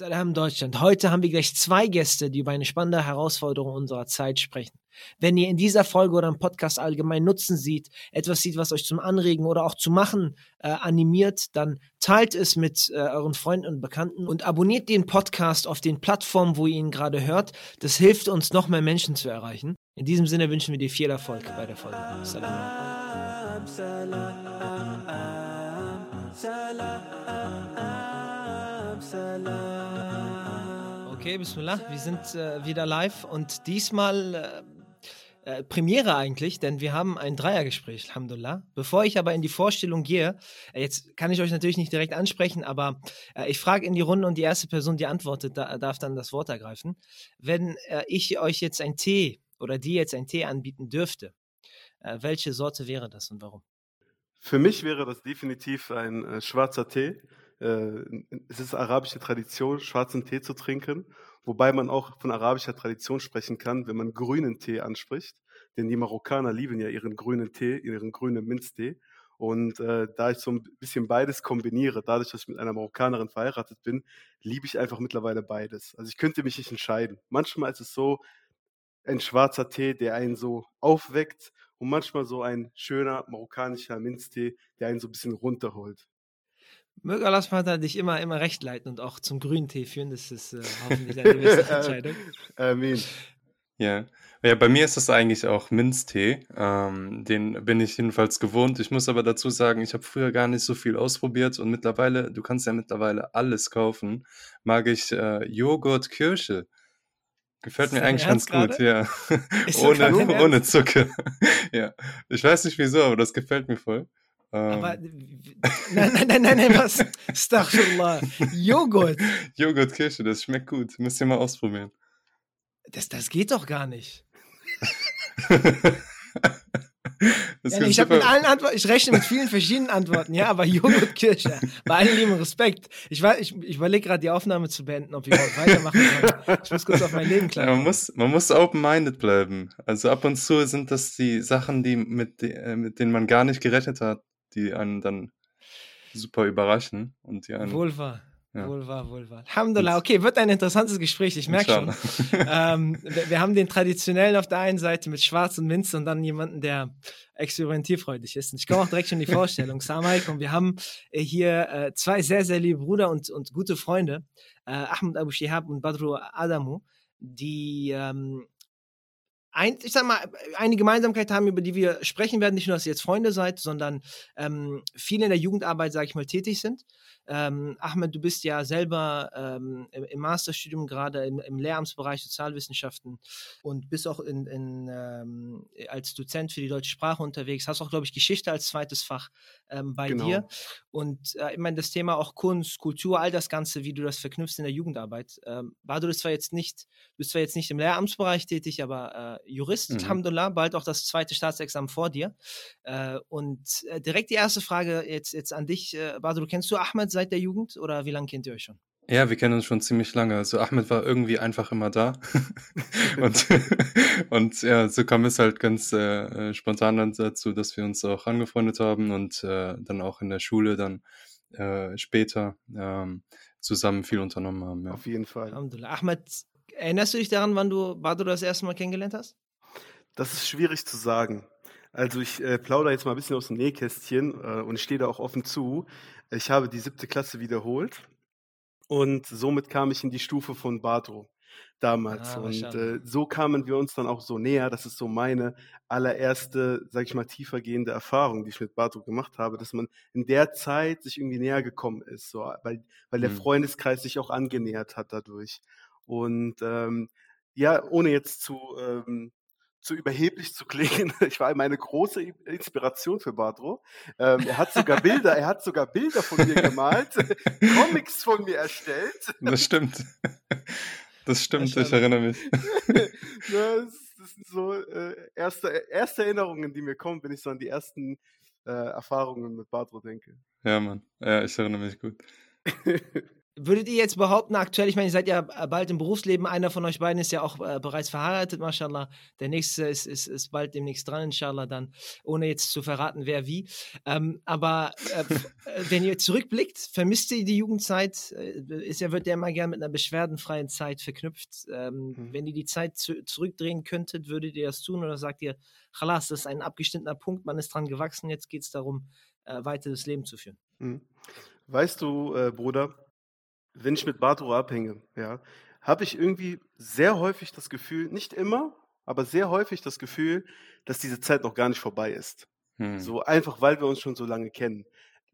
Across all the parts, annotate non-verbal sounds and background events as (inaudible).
Salam Deutschland. Heute haben wir gleich zwei Gäste, die über eine spannende Herausforderung unserer Zeit sprechen. Wenn ihr in dieser Folge oder im Podcast allgemein Nutzen sieht, etwas sieht, was euch zum Anregen oder auch zu machen äh, animiert, dann teilt es mit äh, euren Freunden und Bekannten und abonniert den Podcast auf den Plattformen, wo ihr ihn gerade hört. Das hilft uns, noch mehr Menschen zu erreichen. In diesem Sinne wünschen wir dir viel Erfolg bei der Folge. Salam. Salam. Okay, Bismillah, wir sind äh, wieder live und diesmal äh, äh, Premiere eigentlich, denn wir haben ein Dreiergespräch, Alhamdulillah. Bevor ich aber in die Vorstellung gehe, äh, jetzt kann ich euch natürlich nicht direkt ansprechen, aber äh, ich frage in die Runde und die erste Person, die antwortet, da, darf dann das Wort ergreifen. Wenn äh, ich euch jetzt ein Tee oder die jetzt ein Tee anbieten dürfte, welche Sorte wäre das und warum? Für mich wäre das definitiv ein schwarzer Tee äh, es ist arabische Tradition, schwarzen Tee zu trinken, wobei man auch von arabischer Tradition sprechen kann, wenn man grünen Tee anspricht. Denn die Marokkaner lieben ja ihren grünen Tee, ihren grünen Minztee. Und äh, da ich so ein bisschen beides kombiniere, dadurch, dass ich mit einer Marokkanerin verheiratet bin, liebe ich einfach mittlerweile beides. Also ich könnte mich nicht entscheiden. Manchmal ist es so ein schwarzer Tee, der einen so aufweckt und manchmal so ein schöner marokkanischer Minztee, der einen so ein bisschen runterholt. Möge Allah Vater dich immer, immer recht leiten und auch zum grünen Tee führen. Das ist äh, hoffentlich eine beste (laughs) Entscheidung. Amen. Ja. ja, bei mir ist das eigentlich auch Minztee. Ähm, den bin ich jedenfalls gewohnt. Ich muss aber dazu sagen, ich habe früher gar nicht so viel ausprobiert und mittlerweile, du kannst ja mittlerweile alles kaufen, mag ich äh, Joghurt Kirsche. Gefällt mir eigentlich ganz gut, ja. ohne, ohne Zucker. (laughs) ja. Ich weiß nicht wieso, aber das gefällt mir voll. Aber ähm. nein, nein, nein, nein, nein, was? Astaghfirullah. Joghurt. (laughs) Joghurt Kirsche, das schmeckt gut. Müsst ihr mal ausprobieren. Das, das geht doch gar nicht. (laughs) ich habe mit allen Antworten, ich rechne mit vielen verschiedenen Antworten, ja, aber Joghurt Kirsche. Bei allen lieben Respekt. Ich, ich, ich überlege gerade die Aufnahme zu beenden, ob wir weitermachen können. Ich muss kurz auf mein Leben klar. Ja, man muss, man muss open-minded bleiben. Also ab und zu sind das die Sachen, die mit, äh, mit denen man gar nicht gerechnet hat die einen dann super überraschen und die einen. Wohl wahr. Ja. Wohl wahr, wohl wahr. Alhamdulillah, okay, wird ein interessantes Gespräch, ich merke schon. (laughs) ähm, wir, wir, haben den traditionellen auf der einen Seite mit Schwarz und Minze und dann jemanden, der experimentierfreudig ist. Und ich komme auch direkt schon in die Vorstellung. Salam alaikum. Wir haben äh, hier äh, zwei sehr, sehr liebe Brüder und, und gute Freunde, äh, Ahmed Abu Shihab und Badru Adamu, die ähm, ein, ich sag mal, eine Gemeinsamkeit haben, über die wir sprechen werden, nicht nur, dass ihr jetzt Freunde seid, sondern ähm, viele in der Jugendarbeit, sage ich mal, tätig sind. Ähm, Ahmed, du bist ja selber ähm, im Masterstudium gerade im, im, Lehramtsbereich Sozialwissenschaften und bist auch in, in, ähm, als Dozent für die deutsche Sprache unterwegs. Hast auch, glaube ich, Geschichte als zweites Fach ähm, bei genau. dir. Und äh, ich meine, das Thema auch Kunst, Kultur, all das Ganze, wie du das verknüpfst in der Jugendarbeit. Ähm, war du das zwar jetzt nicht, du bist zwar jetzt nicht im Lehramtsbereich tätig, aber äh, Jurist, mhm. Alhamdulillah, bald auch das zweite Staatsexamen vor dir. Äh, und äh, direkt die erste Frage jetzt, jetzt an dich, äh, Badu, kennst du Ahmed seit der Jugend oder wie lange kennt ihr euch schon? Ja, wir kennen uns schon ziemlich lange. Also Ahmed war irgendwie einfach immer da. (laughs) und, (laughs) und ja, so kam es halt ganz äh, spontan dann dazu, dass wir uns auch angefreundet haben und äh, dann auch in der Schule dann äh, später ähm, zusammen viel unternommen haben. Ja. Auf jeden Fall. Ahmed, erinnerst du dich daran, wann du Badu das erste Mal kennengelernt hast? Das ist schwierig zu sagen. Also ich äh, plaudere jetzt mal ein bisschen aus dem Nähkästchen äh, und stehe da auch offen zu. Ich habe die siebte Klasse wiederholt und somit kam ich in die Stufe von Badro damals. Ah, und äh, so kamen wir uns dann auch so näher. Das ist so meine allererste, sag ich mal, tiefergehende Erfahrung, die ich mit Badro gemacht habe, dass man in der Zeit sich irgendwie näher gekommen ist, so, weil, weil der mhm. Freundeskreis sich auch angenähert hat dadurch. Und ähm, ja, ohne jetzt zu ähm, zu überheblich zu klingen. (laughs) Ich war immer eine große Inspiration für Badro. Ähm, er hat sogar Bilder, er hat sogar Bilder von mir gemalt, (laughs) Comics von mir erstellt. Das stimmt. Das stimmt, ich erinnere mich. das, das sind so äh, erste, erste Erinnerungen, die mir kommen, wenn ich so an die ersten äh, Erfahrungen mit Badro denke. Ja, Mann. Ja, ich erinnere mich gut. (laughs) Würdet ihr jetzt behaupten, aktuell, ich meine, ihr seid ja bald im Berufsleben, einer von euch beiden ist ja auch äh, bereits verheiratet, mashallah. Der nächste ist, ist, ist bald demnächst dran, inshallah, dann, ohne jetzt zu verraten, wer wie. Ähm, aber äh, äh wenn ihr zurückblickt, vermisst ihr die Jugendzeit? Äh, ist ja, wird ja immer gern mit einer beschwerdenfreien Zeit verknüpft. Ähm, mhm. Wenn ihr die Zeit zu, zurückdrehen könntet, würdet ihr das tun oder sagt ihr, Khalas, das ist ein abgeschnittener Punkt, man ist dran gewachsen, jetzt geht es darum, äh, weiter das Leben zu führen? Mhm. Weißt du, äh, Bruder, wenn ich mit Bartoro abhänge, ja, habe ich irgendwie sehr häufig das Gefühl, nicht immer, aber sehr häufig das Gefühl, dass diese Zeit noch gar nicht vorbei ist. Hm. So einfach, weil wir uns schon so lange kennen.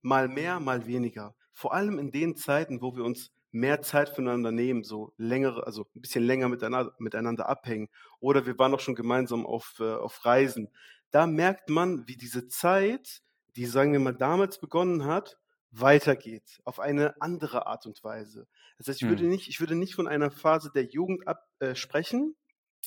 Mal mehr, mal weniger. Vor allem in den Zeiten, wo wir uns mehr Zeit füreinander nehmen, so längere, also ein bisschen länger miteinander, miteinander abhängen. Oder wir waren auch schon gemeinsam auf, äh, auf Reisen. Da merkt man, wie diese Zeit, die, sagen wir mal, damals begonnen hat, weitergeht, auf eine andere Art und Weise. Das heißt, ich, würde, hm. nicht, ich würde nicht von einer Phase der Jugend ab, äh, sprechen,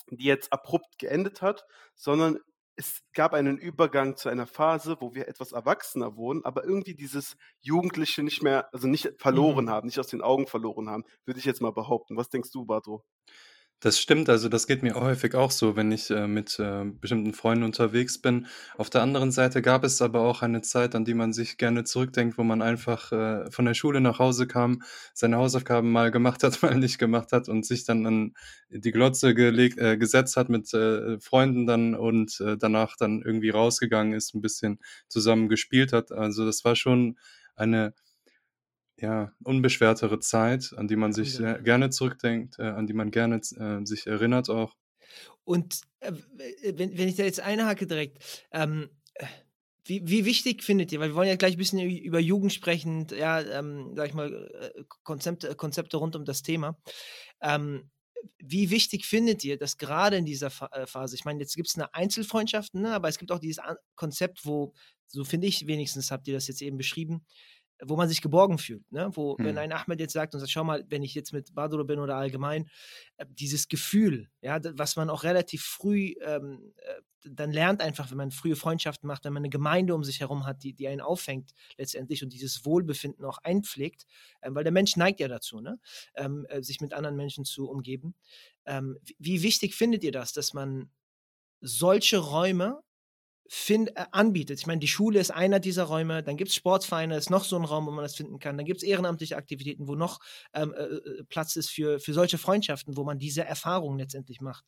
die jetzt abrupt geendet hat, sondern es gab einen Übergang zu einer Phase, wo wir etwas erwachsener wurden, aber irgendwie dieses Jugendliche nicht mehr, also nicht verloren mhm. haben, nicht aus den Augen verloren haben, würde ich jetzt mal behaupten. Was denkst du, Bato? Das stimmt, also das geht mir häufig auch so, wenn ich äh, mit äh, bestimmten Freunden unterwegs bin. Auf der anderen Seite gab es aber auch eine Zeit, an die man sich gerne zurückdenkt, wo man einfach äh, von der Schule nach Hause kam, seine Hausaufgaben mal gemacht hat, (laughs) mal nicht gemacht hat und sich dann an die Glotze gelegt, äh, gesetzt hat mit äh, Freunden dann und äh, danach dann irgendwie rausgegangen ist, ein bisschen zusammen gespielt hat. Also das war schon eine ja, unbeschwertere Zeit, an die man sich äh, gerne zurückdenkt, äh, an die man gerne äh, sich erinnert auch. Und äh, wenn, wenn ich da jetzt einhake direkt, ähm, wie, wie wichtig findet ihr, weil wir wollen ja gleich ein bisschen über Jugend sprechen, ja, ähm, sag ich mal, äh, Konzepte, Konzepte rund um das Thema. Ähm, wie wichtig findet ihr das gerade in dieser äh, Phase? Ich meine, jetzt gibt es eine Einzelfreundschaft, ne, aber es gibt auch dieses Konzept, wo, so finde ich wenigstens, habt ihr das jetzt eben beschrieben, wo man sich geborgen fühlt. Ne? Wo, hm. wenn ein Ahmed jetzt sagt und sagt, schau mal, wenn ich jetzt mit Baduro bin oder allgemein, äh, dieses Gefühl, ja, was man auch relativ früh ähm, äh, dann lernt einfach, wenn man frühe Freundschaften macht, wenn man eine Gemeinde um sich herum hat, die, die einen auffängt letztendlich und dieses Wohlbefinden auch einpflegt, ähm, weil der Mensch neigt ja dazu, ne? Ähm, äh, sich mit anderen Menschen zu umgeben. Ähm, wie wichtig findet ihr das, dass man solche Räume find, äh, anbietet. Ich meine, die Schule ist einer dieser Räume, dann gibt es Sportvereine, ist noch so ein Raum, wo man das finden kann, dann gibt es ehrenamtliche Aktivitäten, wo noch ähm, äh, äh, Platz ist für, für solche Freundschaften, wo man diese Erfahrungen letztendlich macht.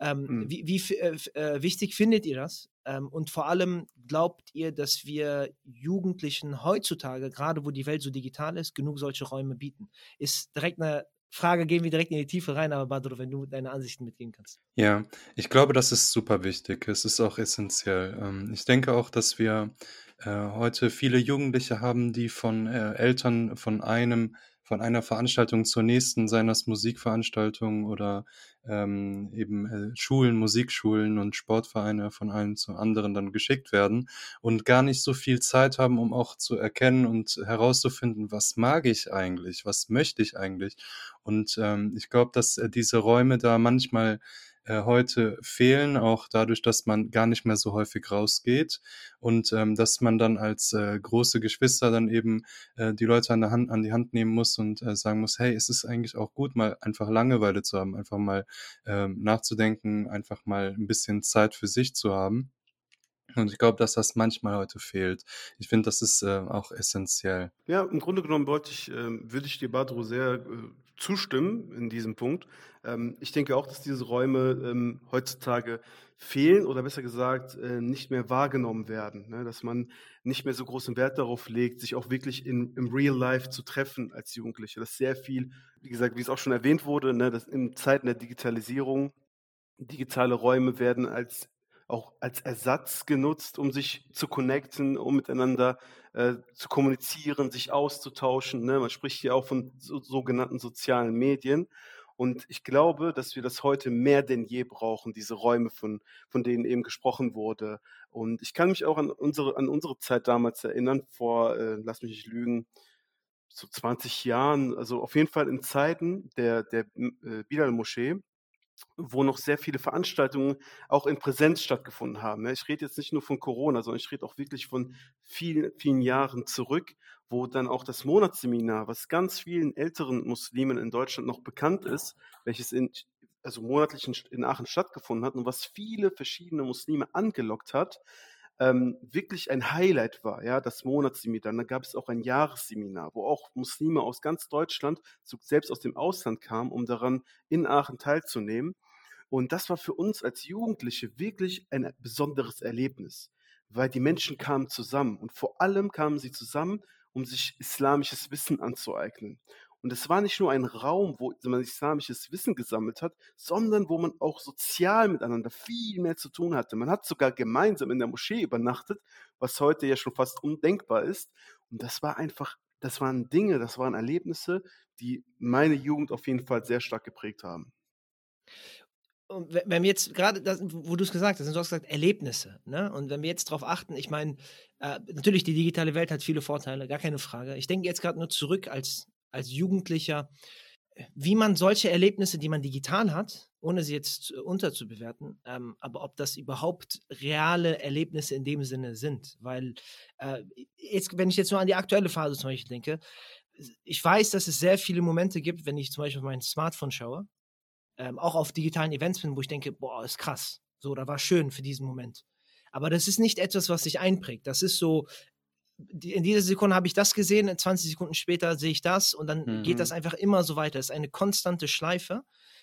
Ähm, mhm. Wie, wie äh, äh, wichtig findet ihr das? Ähm, und vor allem glaubt ihr, dass wir Jugendlichen heutzutage, gerade wo die Welt so digital ist, genug solche Räume bieten? Ist direkt eine Frage gehen wir direkt in die Tiefe rein, aber Badro, wenn du deine Ansichten mitgehen kannst. Ja, ich glaube, das ist super wichtig. Es ist auch essentiell. Ähm, ich denke auch, dass wir äh, heute viele Jugendliche haben, die von äh, Eltern von einem von einer Veranstaltung zur nächsten, seien das Musikveranstaltungen oder ähm, eben äh, Schulen, Musikschulen und Sportvereine von einem zu anderen dann geschickt werden und gar nicht so viel Zeit haben, um auch zu erkennen und herauszufinden, was mag ich eigentlich, was möchte ich eigentlich. Und ähm, ich glaube, dass äh, diese Räume da manchmal äh, heute fehlen, auch dadurch, dass man gar nicht mehr so häufig rausgeht und ähm, dass man dann als äh, große Geschwister dann eben äh, die Leute an, der Hand, an die Hand nehmen muss und äh, sagen muss, hey, es ist eigentlich auch gut, mal einfach Langeweile zu haben, einfach mal ähm, nachzudenken, einfach mal ein bisschen Zeit für sich zu haben. Und ich glaube, dass das manchmal heute fehlt. Ich finde, das ist äh, auch essentiell. Ja, im Grunde genommen wollte ich, äh, würde ich dir, Badro, sehr äh, zustimmen in diesem Punkt. Ähm, ich denke auch, dass diese Räume ähm, heutzutage fehlen oder besser gesagt äh, nicht mehr wahrgenommen werden. Ne? Dass man nicht mehr so großen Wert darauf legt, sich auch wirklich in, im Real Life zu treffen als Jugendliche. Dass sehr viel, wie gesagt, wie es auch schon erwähnt wurde, ne, dass in Zeiten der Digitalisierung digitale Räume werden als auch als Ersatz genutzt, um sich zu connecten, um miteinander äh, zu kommunizieren, sich auszutauschen. Ne? Man spricht hier auch von so, sogenannten sozialen Medien. Und ich glaube, dass wir das heute mehr denn je brauchen, diese Räume, von, von denen eben gesprochen wurde. Und ich kann mich auch an unsere, an unsere Zeit damals erinnern, vor, äh, lass mich nicht lügen, so 20 Jahren, also auf jeden Fall in Zeiten der, der äh, Bilal-Moschee, wo noch sehr viele Veranstaltungen auch in Präsenz stattgefunden haben. Ich rede jetzt nicht nur von Corona, sondern ich rede auch wirklich von vielen, vielen Jahren zurück. wo dann auch das Monatsseminar, was ganz vielen älteren Muslimen in Deutschland noch bekannt ist, welches in, also monatlich in Aachen stattgefunden hat und was viele verschiedene Muslime angelockt hat, ähm, wirklich ein Highlight war, ja, das Monatsseminar. Dann gab es auch ein Jahresseminar, wo auch Muslime aus ganz Deutschland, selbst aus dem Ausland kamen, um daran in Aachen teilzunehmen. Und das war für uns als Jugendliche wirklich ein besonderes Erlebnis, weil die Menschen kamen zusammen und vor allem kamen sie zusammen, um sich islamisches Wissen anzueignen. Und es war nicht nur ein Raum, wo man islamisches Wissen gesammelt hat, sondern wo man auch sozial miteinander viel mehr zu tun hatte. Man hat sogar gemeinsam in der Moschee übernachtet, was heute ja schon fast undenkbar ist. Und das war einfach, das waren Dinge, das waren Erlebnisse, die meine Jugend auf jeden Fall sehr stark geprägt haben. Und wenn wir jetzt gerade, wo du es gesagt hast, du hast gesagt Erlebnisse, ne? Und wenn wir jetzt darauf achten, ich meine, äh, natürlich die digitale Welt hat viele Vorteile, gar keine Frage. Ich denke jetzt gerade nur zurück als als Jugendlicher, wie man solche Erlebnisse, die man digital hat, ohne sie jetzt unterzubewerten, ähm, aber ob das überhaupt reale Erlebnisse in dem Sinne sind. Weil, äh, jetzt, wenn ich jetzt nur an die aktuelle Phase zum Beispiel denke, ich weiß, dass es sehr viele Momente gibt, wenn ich zum Beispiel auf mein Smartphone schaue, ähm, auch auf digitalen Events bin, wo ich denke, boah, ist krass. So, da war schön für diesen Moment. Aber das ist nicht etwas, was sich einprägt. Das ist so, in dieser Sekunde habe ich das gesehen, 20 Sekunden später sehe ich das und dann mhm. geht das mhm. einfach immer so weiter. Es ist eine konstante Schleife.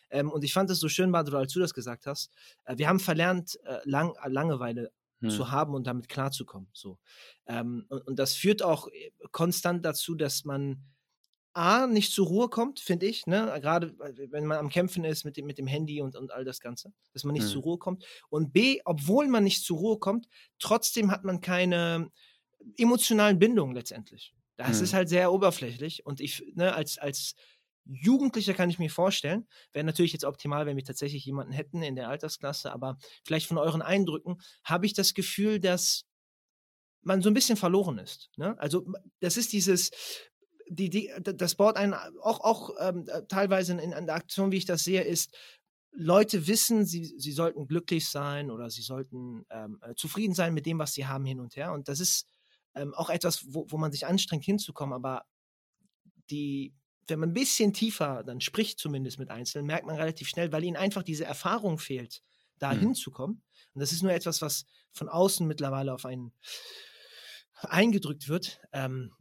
Ähm, und ich fand es so schön, Badr, als du das gesagt hast. Äh, wir haben verlernt, äh, lang, äh, Langeweile mhm. zu haben und damit klarzukommen. So. Ähm, und, und, das führt auch äh, konstant dazu, dass man A, nicht zur Ruhe kommt, finde ich, ne? gerade wenn man am Kämpfen ist mit dem, mit dem Handy und, und all das Ganze, dass man nicht mhm. zur Ruhe kommt. Und B, obwohl man nicht zur Ruhe kommt, trotzdem hat man keine, emotionalen Bindungen letztendlich. Das hm. ist halt sehr oberflächlich und ich, ne, als, als Jugendlicher kann ich mir vorstellen, wäre natürlich jetzt optimal, wenn wir tatsächlich jemanden hätten in der Altersklasse, aber vielleicht von euren Eindrücken habe ich das Gefühl, dass man so ein bisschen verloren ist. Ne? Also das ist dieses, die, die, das Board ein, auch, auch ähm, teilweise in, in der Aktion, wie ich das sehe, ist, Leute wissen, sie, sie sollten glücklich sein oder sie sollten ähm, äh, zufrieden sein mit dem, was sie haben hin und her. Und das ist ähm, auch etwas, wo, wo man sich anstrengt hinzukommen, aber die, wenn man ein bisschen tiefer dann spricht, zumindest mit Einzelnen, merkt man relativ schnell, weil ihnen einfach diese Erfahrung fehlt, da mhm. hinzukommen. Und das ist nur etwas, was von außen mittlerweile auf einen eingedrückt wird, ähm,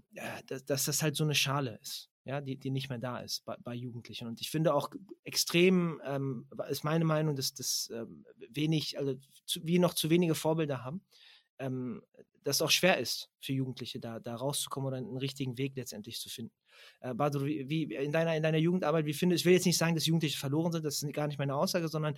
dass, dass, das halt so eine Schale ist, ja, die, die nicht mehr da ist bei, bei Jugendlichen. Und ich finde auch extrem, ähm, ist meine Meinung, dass das ähm, wenig, also zu, wir noch zu wenige Vorbilder haben, ähm, das auch schwer ist für Jugendliche, da, da rauszukommen oder einen richtigen Weg letztendlich zu finden. Äh, Badr, wie, wie, in, deiner, in deiner Jugendarbeit, wie findest ich will jetzt nicht sagen, dass Jugendliche verloren sind, das ist gar nicht meine Aussage, sondern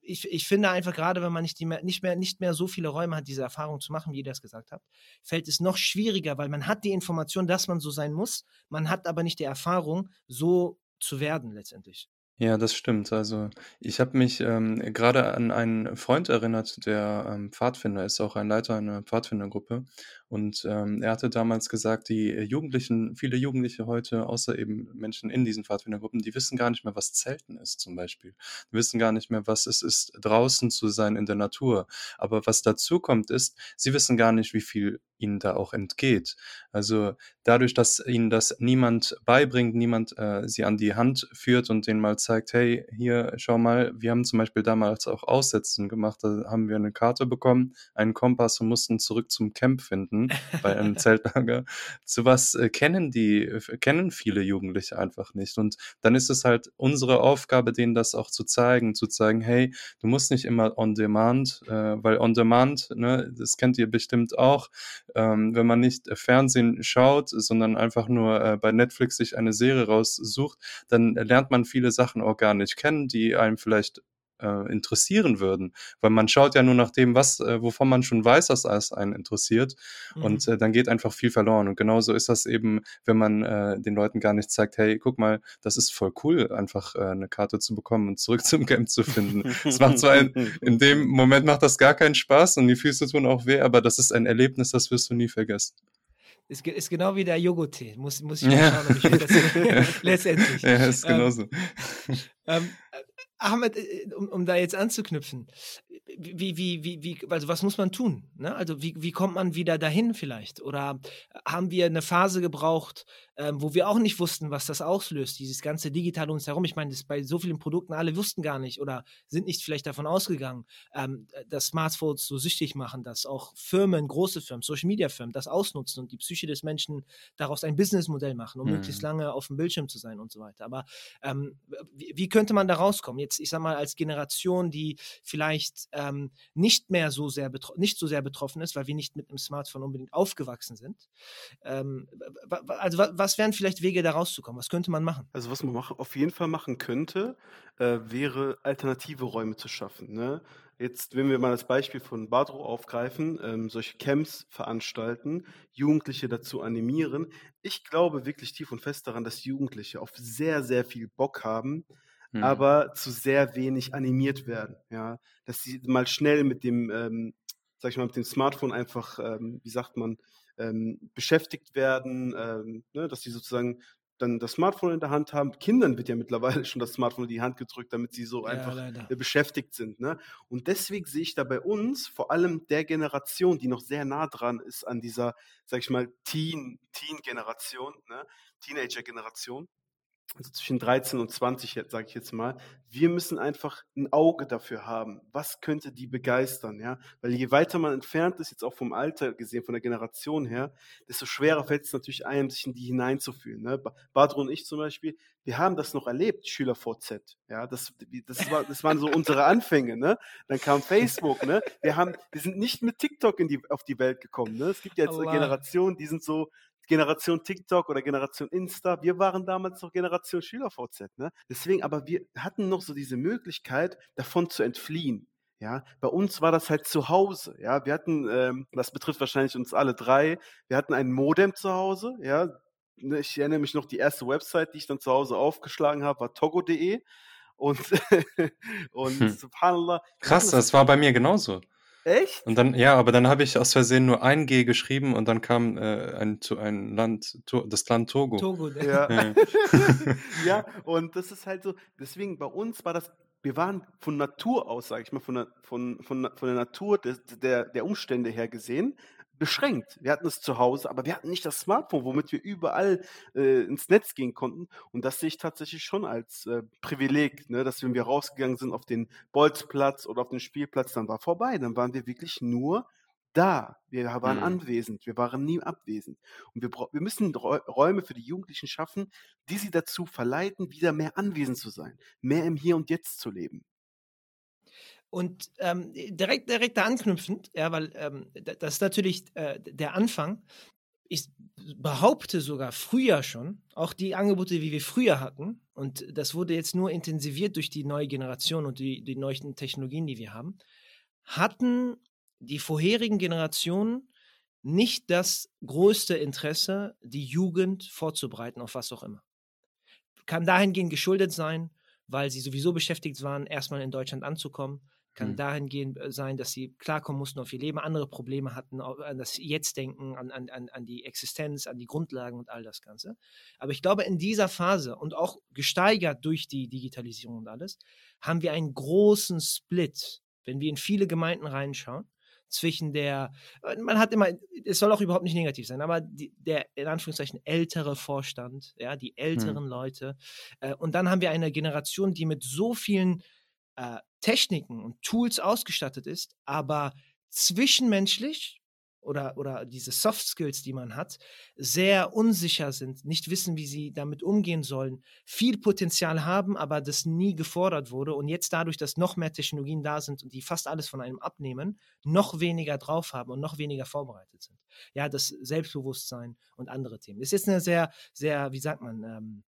ich, ich finde einfach gerade, wenn man nicht, mehr, nicht, mehr, nicht mehr so viele Räume hat, diese Erfahrung zu machen, wie ihr das gesagt habt, fällt es noch schwieriger, weil man hat die Information, dass man so sein muss, man hat aber nicht die Erfahrung, so zu werden letztendlich. Ja, das stimmt. Also, ich habe mich, ähm, grade an einen Freund erinnert, der, ähm, Pfadfinder ist, auch ein Leiter einer Pfadfindergruppe. Und, ähm, er hatte damals gesagt, die Jugendlichen viele Jugendliche heute, außer eben Menschen in diesen Pfadfindergruppen, die wissen gar nicht mehr, was Zelten ist zum Beispiel. Die wissen gar nicht mehr, was es ist, draußen zu sein in der Natur. Aber was dazu kommt, ist, sie wissen gar nicht, wie viel ihnen da auch entgeht. Also, dadurch, dass ihnen das niemand beibringt, niemand, äh, sie an die Hand führt und denen mal zeigt: „Hey, hier, schau mal.“ Wir haben zum Beispiel damals auch Aussetzen gemacht. Da haben wir eine Karte bekommen, einen Kompass und mussten zurück zum Camp finden bei einem (laughs) Zeltlager. So was äh, kennen die, äh, kennen viele Jugendliche einfach nicht. Und dann ist es halt unsere Aufgabe, denen das auch zu zeigen, zu zeigen, hey, du musst nicht immer on demand, äh, weil on demand, ne, das kennt ihr bestimmt auch, ähm, wenn man nicht äh, Fernsehen schaut, sondern einfach nur äh, bei Netflix sich eine Serie raussucht, dann lernt man viele Sachen auch gar nicht kennen, die einem vielleicht äh, interessieren würden. Weil man schaut ja nur nach dem, was, äh, wovon man schon weiß, dass es einen interessiert. Mhm. Und äh, dann geht einfach viel verloren. Und genauso ist das eben, wenn man äh, den Leuten gar nicht zeigt, hey, guck mal, das ist voll cool, einfach äh, eine Karte zu bekommen und zurück (laughs) zum Camp zu finden. Es macht zwar in, in dem Moment macht das gar keinen Spaß und die Füße tun auch weh, aber das ist ein Erlebnis, das wirst du nie vergessen. Ist, ist genau wie der Joghurt-Tee. Muss, muss ich mal ja. schauen, ob ich das (laughs) (laughs) letztendlich. Ja, ist ähm, genauso. Ähm, Ahmed, äh, um, um da jetzt anzuknüpfen, wie, wie, wie, wie, also was muss man tun? Ne? Also wie, wie kommt man wieder dahin vielleicht? Oder haben wir eine Phase gebraucht, ähm, wo wir auch nicht wussten, was das auslöst, dieses ganze Digital um uns herum? Ich meine, das bei so vielen Produkten, alle wussten gar nicht oder sind nicht vielleicht davon ausgegangen, ähm, dass Smartphones so süchtig machen, dass auch Firmen, große Firmen, Social Media Firmen das ausnutzen und die Psyche des Menschen daraus ein Businessmodell machen, um mhm. möglichst lange auf dem Bildschirm zu sein und so weiter. Aber ähm, wie, wie, könnte man da rauskommen? Jetzt, ich sag mal, als Generation, die vielleicht ähm, nicht mehr so sehr nicht so sehr betroffen ist, weil wir nicht mit einem Smartphone unbedingt aufgewachsen sind. Ähm, also was wären vielleicht Wege, da rauszukommen? Was könnte man machen? Also was man mach, auf jeden Fall machen könnte, äh, wäre alternative Räume zu schaffen. Ne? Jetzt, wenn wir mal das Beispiel von Badro aufgreifen, ähm, solche Camps veranstalten, Jugendliche dazu animieren. Ich glaube wirklich tief und fest daran, dass Jugendliche auf sehr, sehr viel Bock haben, mhm. aber zu sehr wenig animiert werden. Ja, dass sie mal schnell mit dem, ähm, sag ich mal, mit dem Smartphone einfach, ähm, wie sagt man, ähm, beschäftigt werden, ähm, ne, dass sie sozusagen dann das Smartphone in der Hand haben. Kindern wird ja mittlerweile (laughs) schon das Smartphone in die Hand gedrückt, damit sie so ja, einfach leider. beschäftigt sind. Ne? Und deswegen sehe ich da bei uns, vor allem der Generation, die noch sehr nah dran ist an dieser, sag ich mal, Teen, Teen-Generation, ne? Teenager-Generation, also zwischen 13 und 20, sage ich jetzt mal, wir müssen einfach ein Auge dafür haben. Was könnte die begeistern, ja? Weil je weiter man entfernt ist, jetzt auch vom Alter gesehen, von der Generation her, desto schwerer fällt es natürlich einem, sich in die hineinzufühlen. Ne? Badro und ich zum Beispiel, wir haben das noch erlebt, Schüler VZ. Ja, das, das, war, das waren so unsere Anfänge, ne? Dann kam Facebook, ne? Wir haben, wir sind nicht mit TikTok in die, auf die Welt gekommen, ne? Es gibt jetzt oh, wow. Generationen, die sind so Generation TikTok oder Generation Insta. Wir waren damals noch Generation SchülerVZ. Ne? Deswegen, aber wir hatten noch so diese Möglichkeit, davon zu entfliehen. Ja, bei uns war das halt zu Hause. Ja, wir hatten, ähm, das betrifft wahrscheinlich uns alle drei. Wir hatten ein Modem zu Hause. Ja, ne, ich erinnere mich noch, die erste Website, die ich dann zu Hause aufgeschlagen habe, war togo.de. Und, (laughs) und hm. subhanallah. Krass, das war bei mir genauso. Echt? Und dann, ja, aber dann habe ich aus Versehen nur ein G geschrieben und dann kam äh, ein, ein Land, das Land Togo. Togo, ne? ja. Ja. (laughs) ja, und das ist halt so, deswegen bei uns war das, wir waren von Natur aus, sage ich mal, von der, von, von, von der Natur des, der, der Umstände her gesehen, beschränkt. Wir hatten es zu Hause, aber wir hatten nicht das Smartphone, womit wir überall äh, ins Netz gehen konnten. Und das sehe ich tatsächlich schon als äh, Privileg, ne? dass wenn wir rausgegangen sind auf den Bolzplatz oder auf den Spielplatz, dann war vorbei. Dann waren wir wirklich nur da. Wir waren mhm. anwesend. Wir waren nie abwesend. Und wir, wir müssen Räume für die Jugendlichen schaffen, die sie dazu verleiten, wieder mehr anwesend zu sein, mehr im Hier und Jetzt zu leben. Und ähm, direkt, direkt da anknüpfend, ja, weil ähm, das ist natürlich äh, der Anfang. Ich behaupte sogar früher schon, auch die Angebote, wie wir früher hatten, und das wurde jetzt nur intensiviert durch die neue Generation und die, die neuen Technologien, die wir haben, hatten die vorherigen Generationen nicht das größte Interesse, die Jugend vorzubereiten auf was auch immer. Kann dahingehend geschuldet sein, weil sie sowieso beschäftigt waren, erstmal in Deutschland anzukommen, kann mhm. dahingehend äh, sein, dass sie klarkommen mussten auf ihr Leben, andere Probleme hatten, an das Jetzt-Denken, an, an, an die Existenz, an die Grundlagen und all das Ganze. Aber ich glaube, in dieser Phase und auch gesteigert durch die Digitalisierung und alles, haben wir einen großen Split, wenn wir in viele Gemeinden reinschauen, zwischen der, äh, man hat immer, es soll auch überhaupt nicht negativ sein, aber die, der in Anführungszeichen ältere Vorstand, ja, die mhm. älteren mhm. Leute. Äh, und dann haben wir eine Generation, die mit so vielen äh, Techniken und Tools ausgestattet ist, aber zwischenmenschlich oder, oder diese Soft Skills, die man hat, sehr unsicher sind, nicht wissen, wie sie damit umgehen sollen, viel Potenzial haben, aber das nie gefordert wurde und jetzt dadurch, dass noch mehr Technologien da sind und die fast alles von einem abnehmen, noch weniger drauf haben und noch weniger vorbereitet sind. Ja, das Selbstbewusstsein und andere Themen. Das ist jetzt eine sehr, sehr, wie sagt man, ähm,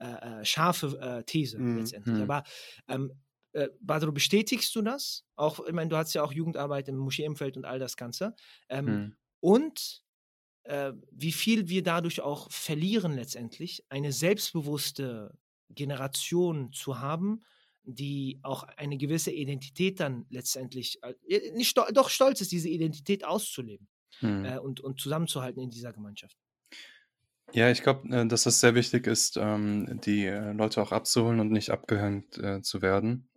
äh, äh scharfe äh, These mm, letztendlich. Mm. Aber ähm, äh, Badro, bestätigst du das? Auch, ich meine, du hast ja auch Jugendarbeit im Moscheeumfeld und all das Ganze. Ähm, hm. Und äh, wie viel wir dadurch auch verlieren letztendlich, eine selbstbewusste Generation zu haben, die auch eine gewisse Identität dann letztendlich, äh, nicht doch stolz ist, diese Identität auszuleben hm. äh, und, und zusammenzuhalten in dieser Gemeinschaft. Ja, ich glaube, äh, dass es sehr wichtig ist, ähm, die äh, Leute auch abzuholen und nicht abgehängt äh, zu werden.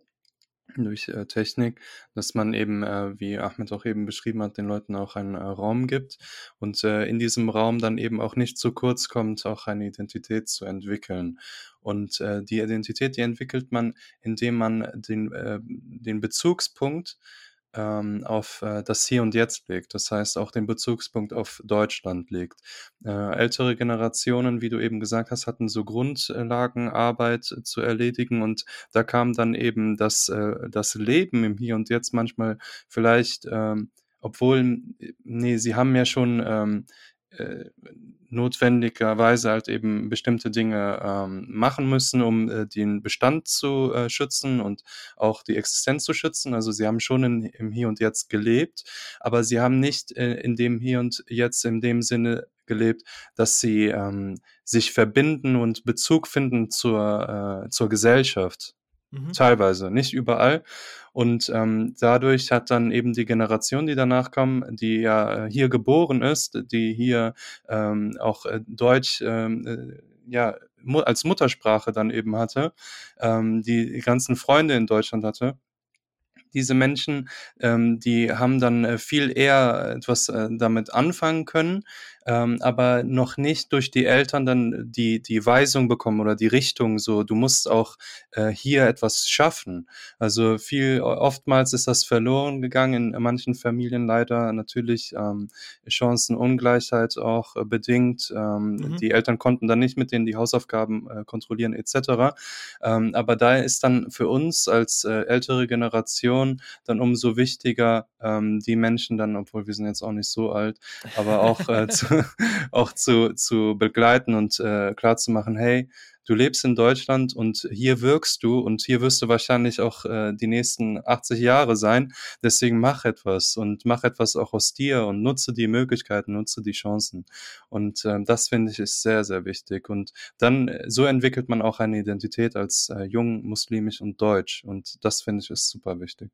Durch äh, Technik, dass man eben, äh, wie Ahmed auch eben beschrieben hat, den Leuten auch einen äh, Raum gibt und äh, in diesem Raum dann eben auch nicht zu kurz kommt, auch eine Identität zu entwickeln. Und äh, die Identität, die entwickelt man, indem man den, äh, den Bezugspunkt auf äh, das Hier und Jetzt legt. Das heißt, auch den Bezugspunkt auf Deutschland legt. Äh, ältere Generationen, wie du eben gesagt hast, hatten so Grundlagenarbeit zu erledigen und da kam dann eben das, äh, das Leben im Hier und Jetzt manchmal vielleicht, ähm, obwohl, nee, sie haben ja schon ähm, äh, notwendigerweise halt eben bestimmte Dinge ähm, machen müssen, um äh, den Bestand zu äh, schützen und auch die Existenz zu schützen. Also sie haben schon in, im Hier und Jetzt gelebt, aber sie haben nicht äh, in dem Hier und Jetzt in dem Sinne gelebt, dass sie ähm, sich verbinden und Bezug finden zur, äh, zur Gesellschaft. Mhm. Teilweise, nicht überall. Und ähm, dadurch hat dann eben die Generation, die danach kam, die ja äh, hier geboren ist, die hier ähm, auch äh, Deutsch ähm, äh, ja als Muttersprache dann eben hatte, ähm, die ganzen Freunde in Deutschland hatte, diese Menschen, ähm, die haben dann viel eher etwas äh, damit anfangen können, ähm, aber noch nicht durch die Eltern dann die, die Weisung bekommen oder die Richtung, so du musst auch äh, hier etwas schaffen. Also viel, oftmals ist das verloren gegangen, in manchen Familien leider natürlich ähm, Chancenungleichheit auch äh, bedingt. Ähm, mhm. Die Eltern konnten dann nicht mit denen die Hausaufgaben äh, kontrollieren etc. Ähm, aber da ist dann für uns als äh, ältere Generation dann umso wichtiger, ähm, die Menschen dann, obwohl wir sind jetzt auch nicht so alt, aber auch äh, (laughs) zu, (laughs) auch zu, zu begleiten und äh, klar zu machen, hey, du lebst in Deutschland und hier wirkst du und hier wirst du wahrscheinlich auch äh, die nächsten 80 Jahre sein. Deswegen mach etwas und mach etwas auch aus dir und nutze die Möglichkeiten, nutze die Chancen. Und äh, das finde ich ist sehr, sehr wichtig. Und dann, äh, so entwickelt man auch eine Identität als äh, jung, muslimisch und deutsch. Und das finde ich ist super wichtig.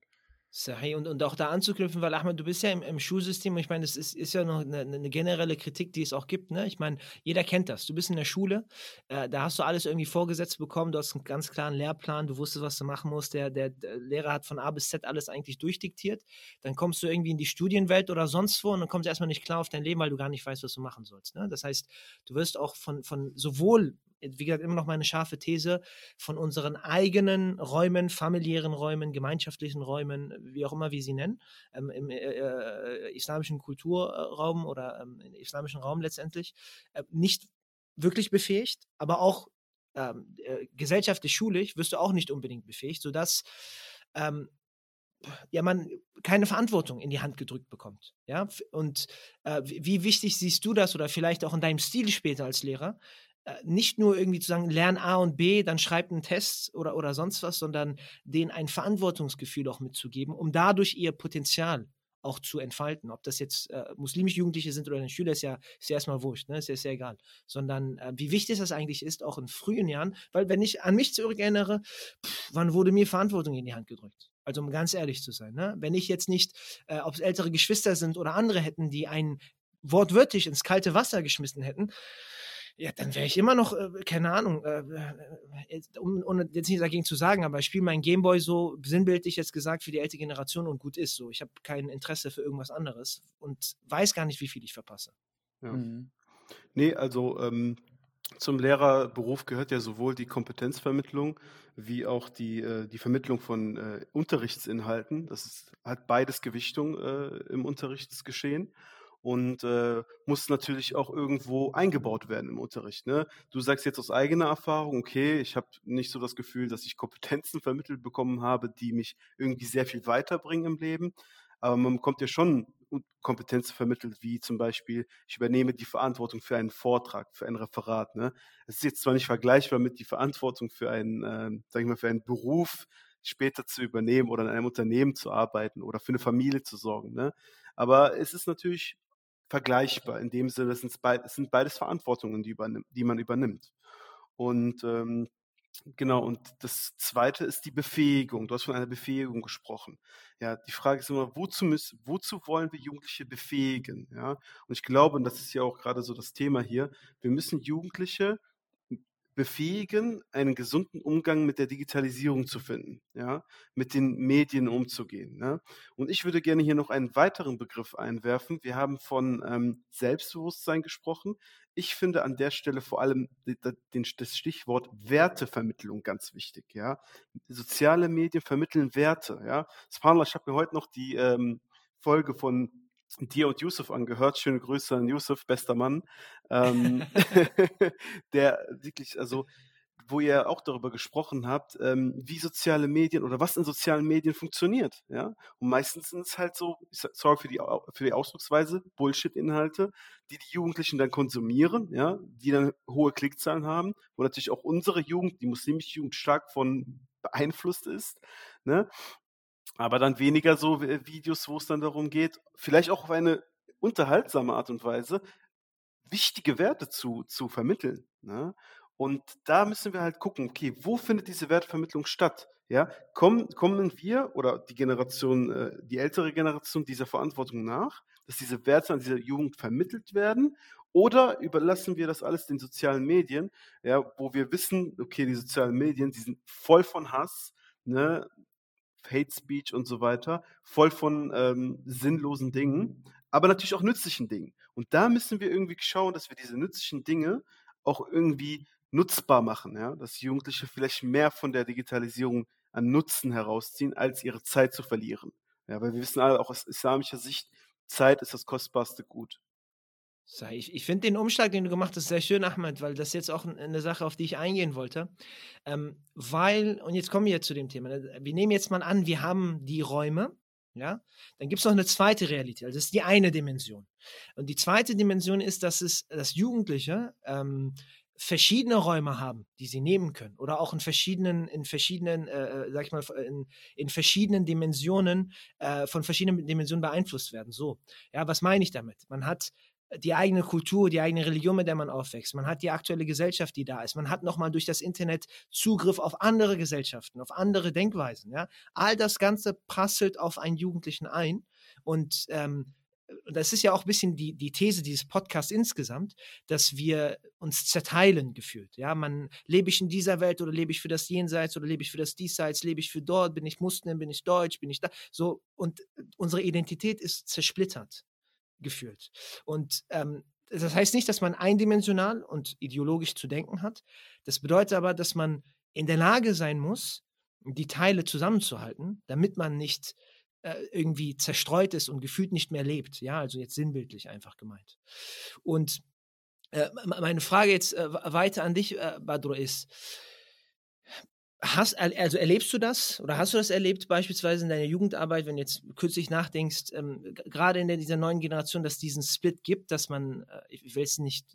Sahi. Und, und auch da anzuknüpfen, weil Ahmed, du bist ja im, im Schulsystem, ich meine, das ist, ist ja noch eine, eine, generelle Kritik, die es auch gibt. Ne? Ich meine, jeder kennt das. Du bist in der Schule, äh, da hast du alles irgendwie vorgesetzt bekommen, du hast einen ganz klaren Lehrplan, du wusstest, was du machen musst. Der, der, der Lehrer hat von A bis Z alles eigentlich durchdiktiert. Dann kommst du irgendwie in die Studienwelt oder sonst wo und dann kommst du erstmal nicht klar auf dein Leben, weil du gar nicht weißt, was du machen sollst. Ne? Das heißt, du wirst auch von, von sowohl wie gesagt, immer noch meine scharfe These, von unseren eigenen Räumen, familiären Räumen, gemeinschaftlichen Räumen, wie auch immer wir sie nennen, ähm, im äh, äh, islamischen Kulturraum oder ähm, im islamischen Raum letztendlich, äh, nicht wirklich befähigt, aber auch ähm, äh, gesellschaftlich, schulisch wirst du auch nicht unbedingt befähigt, sodass ähm, ja, man keine Verantwortung in die Hand gedrückt bekommt. Ja, und äh, wie wichtig siehst du das oder vielleicht auch in deinem Stil später als Lehrer, nicht nur irgendwie zu sagen, lern A und B, dann schreib einen Test oder, oder sonst was, sondern denen ein Verantwortungsgefühl auch mitzugeben, um dadurch ihr Potenzial auch zu entfalten. Ob das jetzt äh, muslimische Jugendliche sind oder ein Schüler, ist ja, ist ja erstmal wurscht, ne? ist ja sehr egal. Sondern äh, wie wichtig das eigentlich ist, auch in frühen Jahren, weil wenn ich an mich zurückerinnere, pff, wann wurde mir Verantwortung in die Hand gedrückt? Also um ganz ehrlich zu sein, ne? wenn ich jetzt nicht, äh, ob es ältere Geschwister sind oder andere hätten, die einen wortwörtlich ins kalte Wasser geschmissen hätten, ja, dann wäre ich immer noch, äh, keine Ahnung, äh, äh um, um, jetzt nicht dagegen zu sagen, aber ich spiele meinen Gameboy so sinnbildlich jetzt gesagt für die ältere Generation und gut ist so. Ich habe kein Interesse für irgendwas anderes und weiß gar nicht, wie viel ich verpasse. Ja. Mhm. Nee, also ähm, zum Lehrerberuf gehört ja sowohl die Kompetenzvermittlung wie auch die, äh, die Vermittlung von äh, Unterrichtsinhalten. Das ist, hat beides Gewichtung äh, im Unterrichtsgeschehen und äh, muss natürlich auch irgendwo eingebaut werden im Unterricht. Ne? Du sagst jetzt aus eigener Erfahrung, okay, ich habe nicht so das Gefühl, dass ich Kompetenzen (laughs) vermittelt bekommen habe, die mich irgendwie sehr viel weiterbringen im Leben. Aber man bekommt ja schon Kompetenzen vermittelt, wie zum Beispiel, ich übernehme die Verantwortung für einen Vortrag, für ein Referat. Ne? Es ist jetzt zwar nicht vergleichbar mit die Verantwortung für einen, äh, sag ich mal, für einen Beruf später zu übernehmen oder in einem Unternehmen zu arbeiten oder für eine Familie zu sorgen. Ne? Aber es ist natürlich vergleichbar. In dem Sinne, es sind, beid, es sind beides Verantwortungen, die, die man übernimmt. Und ähm, genau, und das zweite ist die Befähigung. Du hast von einer Befähigung gesprochen. Ja, die Frage ist immer, wozu müssen, wozu wollen wir Jugendliche befähigen? Ja, und ich glaube, und das ist ja auch gerade so das Thema hier, wir müssen Jugendliche befähigen, einen gesunden Umgang mit der Digitalisierung zu finden, ja, mit den Medien umzugehen. Ne? Und ich würde gerne hier noch einen weiteren Begriff einwerfen. Wir haben von ähm, Selbstbewusstsein gesprochen. Ich finde an der Stelle vor allem den, das Stichwort Wertevermittlung ganz wichtig. Ja, soziale Medien vermitteln Werte. Ja, Subhanallah, ich habe mir heute noch die ähm, Folge von dir und Yusuf angehört. Schöne Grüße an Yusuf, bester Mann. Ähm, (laughs) (laughs) der wirklich, also, wo ihr auch darüber gesprochen habt, ähm, wie soziale Medien oder was in sozialen Medien funktioniert. Ja? Und meistens sind es halt so, sorry für die, für die Ausdrucksweise, Bullshit-Inhalte, die die Jugendlichen dann konsumieren, ja, die dann hohe Klickzahlen haben, wo natürlich auch unsere Jugend, die muslimische Jugend, stark von beeinflusst ist. Ne? Aber dann weniger so Videos, wo es dann darum geht, vielleicht auch auf eine unterhaltsame Art und Weise, wichtige Werte zu, zu vermitteln. Ne? Und da müssen wir halt gucken, okay, wo findet diese Wertvermittlung statt? Ja, kommen, kommen wir oder die Generation, äh, die ältere Generation dieser Verantwortung nach, dass diese Werte an dieser Jugend vermittelt werden? Oder überlassen wir das alles den sozialen Medien, ja, wo wir wissen, okay, die sozialen Medien, die sind voll von Hass, ne? Hate Speech und so weiter, voll von ähm, sinnlosen Dingen, aber natürlich auch nützlichen Dingen. Und da müssen wir irgendwie schauen, dass wir diese nützlichen Dinge auch irgendwie nutzbar machen, ja? dass Jugendliche vielleicht mehr von der Digitalisierung an Nutzen herausziehen, als ihre Zeit zu verlieren. Ja, weil wir wissen alle, auch aus islamischer Sicht, Zeit ist das kostbarste Gut. Ich, ich finde den Umschlag, den du gemacht hast, sehr schön, Ahmed, weil das jetzt auch eine Sache, auf die ich eingehen wollte. Ähm, weil, und jetzt kommen wir zu dem Thema. Ne, wir nehmen jetzt mal an, wir haben die Räume, ja, dann gibt es noch eine zweite Realität. Also das ist die eine Dimension. Und die zweite Dimension ist, dass es, dass Jugendliche ähm, verschiedene Räume haben, die sie nehmen können oder auch in verschiedenen, in verschiedenen, äh, äh sag ich mal, in, in verschiedenen Dimensionen, äh, von verschiedenen Dimensionen beeinflusst werden. So, ja, was meine ich damit? Man hat die eigene Kultur, die eigene Religion, mit der man aufwächst. Man hat die aktuelle Gesellschaft, die da ist. Man hat nochmal durch das Internet Zugriff auf andere Gesellschaften, auf andere Denkweisen. Ja? All das Ganze prasselt auf einen Jugendlichen ein. Und ähm, das ist ja auch ein bisschen die, die These dieses Podcasts insgesamt, dass wir uns zerteilen gefühlt. Ja, man lebe ich in dieser Welt oder lebe ich für das Jenseits oder lebe ich für das Diesseits, lebe ich für dort, bin ich Muslim, bin ich Deutsch, bin ich da. So, und unsere Identität ist zersplittert gefühlt. Und ähm, das heißt nicht, dass man eindimensional und ideologisch zu denken hat. Das bedeutet aber, dass man in der Lage sein muss, die Teile zusammenzuhalten, damit man nicht äh, irgendwie zerstreut ist und gefühlt nicht mehr lebt. Ja, also jetzt sinnbildlich einfach gemeint. Und äh, meine Frage jetzt äh, weiter an dich, äh, Badro, ist, Hast, also erlebst du das oder hast du das erlebt beispielsweise in deiner Jugendarbeit, wenn du jetzt kürzlich nachdenkst, ähm, gerade in der, dieser neuen Generation, dass es diesen Split gibt, dass man, äh, ich will es nicht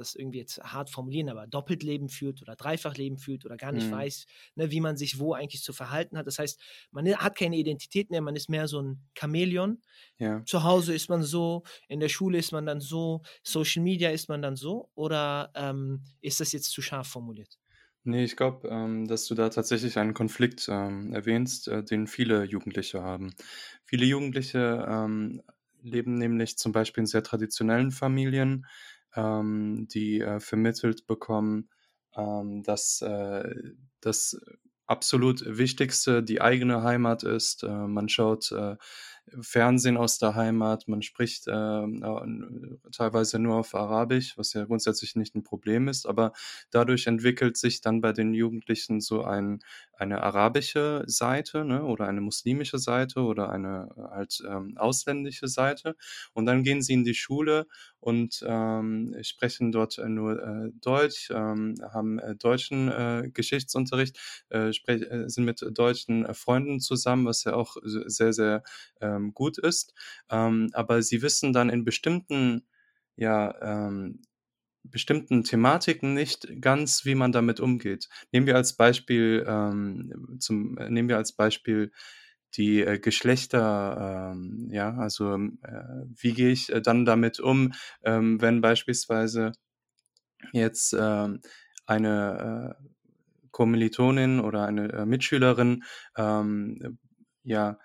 das irgendwie jetzt hart formulieren, aber doppelt Leben führt oder dreifach Leben führt oder gar nicht mhm. weiß, ne, wie man sich wo eigentlich zu verhalten hat. Das heißt, man hat keine Identität mehr, man ist mehr so ein Chamäleon. Ja. Zu Hause ist man so, in der Schule ist man dann so, Social Media ist man dann so oder ähm, ist das jetzt zu scharf formuliert? Nee, ich glaube, ähm, dass du da tatsächlich einen Konflikt, ähm, erwähnst, äh, den viele Jugendliche haben. Viele Jugendliche, ähm, leben nämlich zum Beispiel in sehr traditionellen Familien, ähm, die, äh, vermittelt bekommen, ähm, dass, äh, das absolut Wichtigste die eigene Heimat ist. Äh, man schaut, äh, Fernsehen aus der Heimat, man spricht äh, teilweise nur auf Arabisch, was ja grundsätzlich nicht ein Problem ist, aber dadurch entwickelt sich dann bei den Jugendlichen so ein, eine arabische Seite ne, oder eine muslimische Seite oder eine halt ähm, ausländische Seite. Und dann gehen sie in die Schule und ähm, sprechen dort äh, nur äh, Deutsch, ähm, haben äh, deutschen äh, Geschichtsunterricht, äh, äh, sind mit deutschen äh, Freunden zusammen, was ja auch sehr, sehr ähm, gut ist. Ähm, aber sie wissen dann in bestimmten, ja, ähm, bestimmten Thematiken nicht ganz, wie man damit umgeht. Nehmen wir als Beispiel, ähm, zum, nehmen wir als Beispiel die äh, Geschlechter, ähm, ja, also ähm, äh, wie gehe ich äh, dann damit um, ähm, wenn beispielsweise jetzt ähm, eine äh, Kommilitonin oder eine äh, Mitschülerin ähm, ja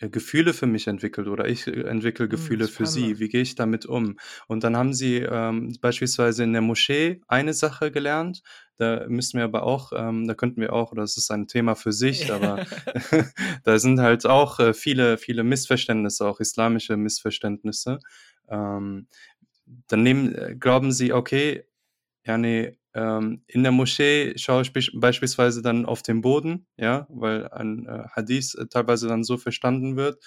Gefühle für mich entwickelt oder ich äh, entwickle hm, Gefühle für sie. Wie gehe ich damit um? Und dann haben sie ähm, beispielsweise in der Moschee eine Sache gelernt. Da müssen wir aber auch, ähm, da könnten wir auch, oder das ist ein Thema für (laughs) sich, aber (laughs) da sind halt auch äh, viele, viele Missverständnisse, auch islamische Missverständnisse. Ähm, dann nehmen, äh, glauben sie, okay, ja, nee, ähm, in der Moschee schaue ich beispielsweise dann auf den Boden, ja, weil ein äh, Hadith äh, teilweise dann so verstanden wird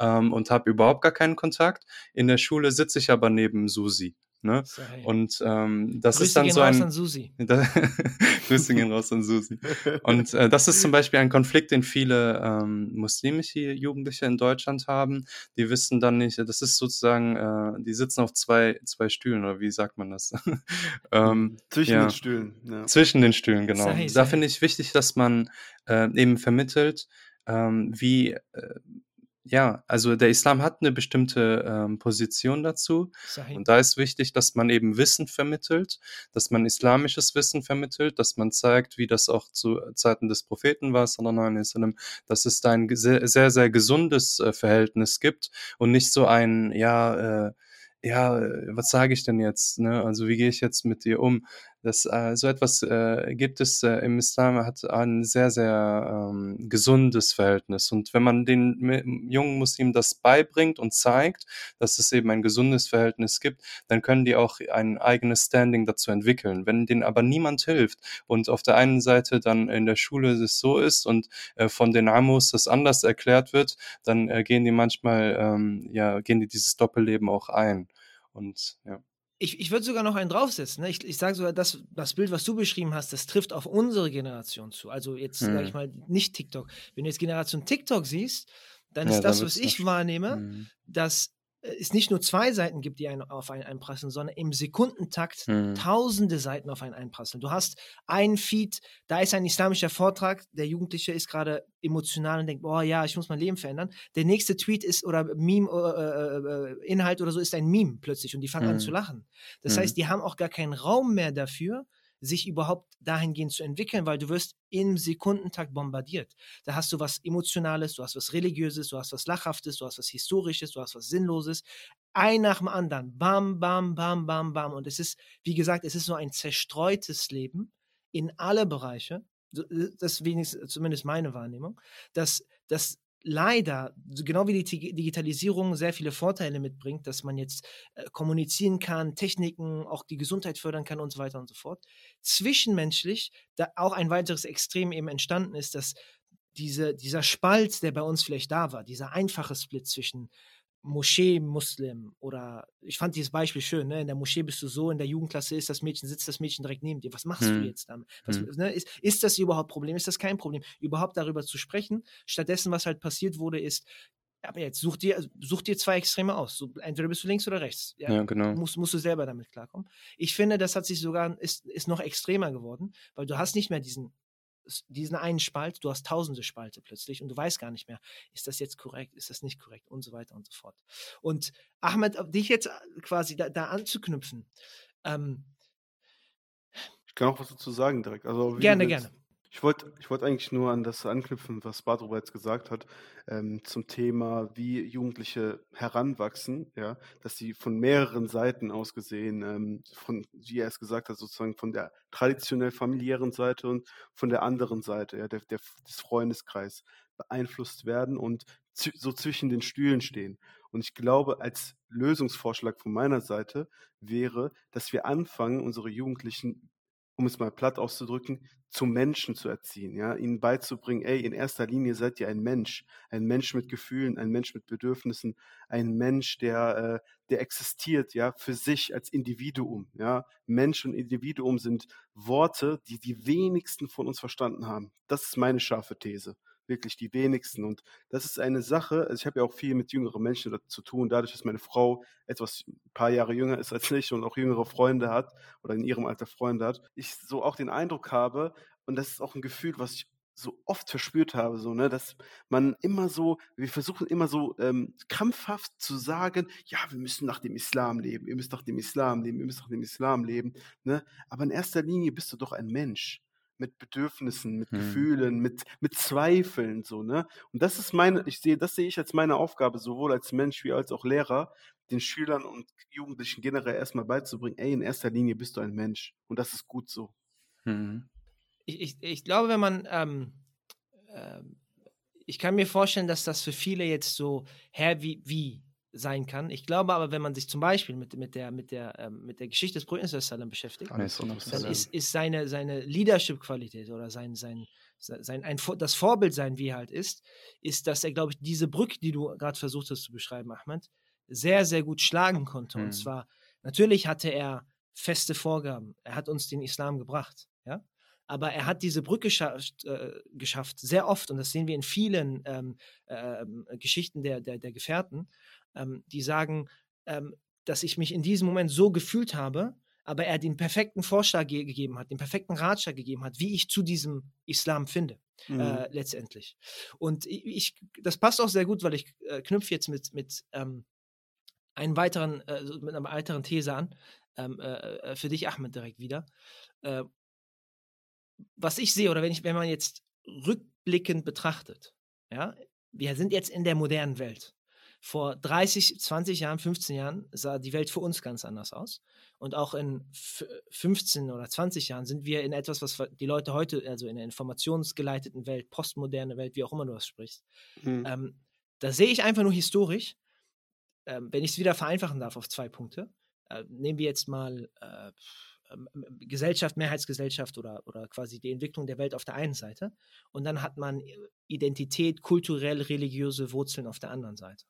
ähm, und habe überhaupt gar keinen Kontakt. In der Schule sitze ich aber neben Susi. Ne? Und ähm, das Grüße ist dann so ein. Raus an Susi. (laughs) Grüße gehen raus an Susi. Und äh, das ist zum (laughs) Beispiel ein Konflikt, den viele ähm, muslimische Jugendliche in Deutschland haben. Die wissen dann nicht, das ist sozusagen, äh, die sitzen auf zwei, zwei Stühlen, oder wie sagt man das? (laughs) ähm, zwischen ja, den Stühlen. Ja. Zwischen den Stühlen, genau. Sei, sei. Da finde ich wichtig, dass man äh, eben vermittelt, ähm, wie äh, ja, also der Islam hat eine bestimmte ähm, Position dazu. Sahih. Und da ist wichtig, dass man eben Wissen vermittelt, dass man islamisches Wissen vermittelt, dass man zeigt, wie das auch zu Zeiten des Propheten war, sallam, dass es da ein sehr, sehr, sehr gesundes äh, Verhältnis gibt und nicht so ein, ja, äh, ja, was sage ich denn jetzt? Ne? Also wie gehe ich jetzt mit dir um? Das, äh, so etwas äh, gibt es äh, im Islam, hat ein sehr, sehr ähm, gesundes Verhältnis. Und wenn man den jungen Muslimen das beibringt und zeigt, dass es eben ein gesundes Verhältnis gibt, dann können die auch ein eigenes Standing dazu entwickeln. Wenn denen aber niemand hilft und auf der einen Seite dann in der Schule es so ist und äh, von den Amos das anders erklärt wird, dann äh, gehen die manchmal, ähm, ja, gehen die dieses Doppelleben auch ein. Und ja. Ich, ich würde sogar noch einen draufsetzen. Ne? Ich, ich sage sogar, das, das Bild, was du beschrieben hast, das trifft auf unsere Generation zu. Also jetzt hm. sage ich mal nicht TikTok. Wenn du jetzt Generation TikTok siehst, dann ja, ist das, was ich wahrnehme, hm. dass es nicht nur zwei Seiten gibt, die einen auf einen einprasseln, sondern im Sekundentakt mhm. tausende Seiten auf einen einprasseln. Du hast einen Feed, da ist ein islamischer Vortrag, der Jugendliche ist gerade emotional und denkt, boah, ja, ich muss mein Leben verändern. Der nächste Tweet ist oder Meme, äh, äh, Inhalt oder so ist ein Meme plötzlich und die fangen mhm. an zu lachen. Das mhm. heißt, die haben auch gar keinen Raum mehr dafür, sich überhaupt dahingehend zu entwickeln, weil du wirst im Sekundentakt bombardiert. Da hast du was Emotionales, du hast was Religiöses, du hast was Lachhaftes, du hast was Historisches, du hast was Sinnloses. Ein nach dem anderen. Bam, bam, bam, bam, bam. Und es ist, wie gesagt, es ist so ein zerstreutes Leben in alle Bereiche. Das ist wenigstens zumindest meine Wahrnehmung, dass, dass leider, genau wie die Digitalisierung sehr viele Vorteile mitbringt, dass man jetzt äh, kommunizieren kann, Techniken, auch die Gesundheit fördern kann und so weiter und so fort. Zwischenmenschlich, da auch ein weiteres Extrem eben entstanden ist, dass diese, dieser Spalt, der bei uns vielleicht da war, dieser einfache Split zwischen Moschee-Muslim oder ich fand dieses Beispiel schön, ne? in der Moschee bist du so, in der Jugendklasse ist das Mädchen, sitzt das Mädchen direkt neben dir. Was machst hm. du jetzt damit? Was, hm. ne? ist, ist das überhaupt Problem? Ist das kein Problem? Überhaupt darüber zu sprechen. Stattdessen, was halt passiert wurde, ist, aber jetzt such dir, such dir zwei Extreme aus. So, entweder bist du links oder rechts. Ja, ja, genau. Musst, musst du selber damit klarkommen. Ich finde, das hat sich sogar, ist, ist noch extremer geworden, weil du hast nicht mehr diesen diesen einen Spalt, du hast tausende Spalte plötzlich und du weißt gar nicht mehr, ist das jetzt korrekt, ist das nicht korrekt und so weiter und so fort. Und Ahmed, dich jetzt äh, quasi da, da anzuknüpfen. Ähm, ich kann auch was dazu sagen direkt. Also, gerne, gerne. Ich wollte ich wollt eigentlich nur an das anknüpfen, was Badro bereits gesagt hat, ähm, zum Thema, wie Jugendliche heranwachsen, ja, dass sie von mehreren Seiten aus gesehen, ähm, von, wie er es gesagt hat, sozusagen von der traditionell familiären Seite und von der anderen Seite, ja, der, der, des Freundeskreis beeinflusst werden und so zwischen den Stühlen stehen. Und ich glaube, als Lösungsvorschlag von meiner Seite wäre, dass wir anfangen, unsere Jugendlichen um es mal platt auszudrücken, zum Menschen zu erziehen, ja, ihnen beizubringen, ey, in erster Linie seid ihr ein Mensch, ein Mensch mit Gefühlen, ein Mensch mit Bedürfnissen, ein Mensch, der, äh, der existiert, ja, für sich als Individuum, ja. Mensch und Individuum sind Worte, die die wenigsten von uns verstanden haben. Das ist meine scharfe These wirklich die wenigsten. Und das ist eine Sache, also ich habe ja auch viel mit jüngeren Menschen zu tun, dadurch, dass meine Frau etwas ein paar Jahre jünger ist als ich und auch jüngere Freunde hat oder in ihrem Alter Freunde hat, ich so auch den Eindruck habe, und das ist auch ein Gefühl, was ich so oft verspürt habe, so, ne, dass man immer so, wir versuchen immer so ähm, krampfhaft zu sagen, ja, wir müssen nach dem Islam leben, ihr müsst nach dem Islam leben, ihr müsst nach dem Islam leben, ne, aber in erster Linie bist du doch ein Mensch mit Bedürfnissen, mit hm. Gefühlen, mit, mit Zweifeln, so, ne? Und das ist meine, ich sehe, das sehe ich als meine Aufgabe, sowohl als Mensch wie als auch Lehrer, den Schülern und Jugendlichen generell erstmal beizubringen, ey, in erster Linie bist du ein Mensch. Und das ist gut so. Hm. Ich, ich, ich glaube, wenn man, ähm, äh, ich kann mir vorstellen, dass das für viele jetzt so, hä, wie, wie sein kann. Ich glaube aber, wenn man sich zum Beispiel mit, mit, der, mit, der, ähm, mit der Geschichte des Propheten beschäftigt, dann ist, ist seine, seine Leadership-Qualität oder sein, sein, sein, ein, das Vorbild sein, wie er halt ist, ist, dass er, glaube ich, diese Brücke, die du gerade versucht hast zu beschreiben, Ahmed, sehr, sehr gut schlagen konnte. Mhm. Und zwar, natürlich hatte er feste Vorgaben. Er hat uns den Islam gebracht, ja. Aber er hat diese Brücke geschafft, äh, geschafft sehr oft, und das sehen wir in vielen ähm, äh, Geschichten der, der, der Gefährten, ähm, die sagen, ähm, dass ich mich in diesem Moment so gefühlt habe, aber er den perfekten Vorschlag ge gegeben hat, den perfekten Ratschlag gegeben hat, wie ich zu diesem Islam finde, äh, mhm. äh, letztendlich. Und ich, das passt auch sehr gut, weil ich äh, knüpfe jetzt mit, mit ähm, einen weiteren, äh, mit einer weiteren These an, ähm, äh, äh, für dich, Ahmed, direkt wieder. was ich sehe, oder wenn ich, wenn man jetzt rückblickend betrachtet, ja, wir sind jetzt in der modernen Welt. Vor 30, 20 Jahren, 15 Jahren sah die Welt für uns ganz anders aus. Und auch in 15 oder 20 Jahren sind wir in etwas, was die Leute heute, also in der informationsgeleiteten Welt, postmoderne Welt, wie auch immer du das sprichst, mhm. ähm, da sehe ich einfach nur historisch, ähm, wenn ich es wieder vereinfachen darf auf zwei Punkte, äh, nehmen wir jetzt mal äh, ähm, Gesellschaft, Mehrheitsgesellschaft oder, oder quasi die Entwicklung der Welt auf der einen Seite und dann hat man Identität, kulturell, religiöse Wurzeln auf der anderen Seite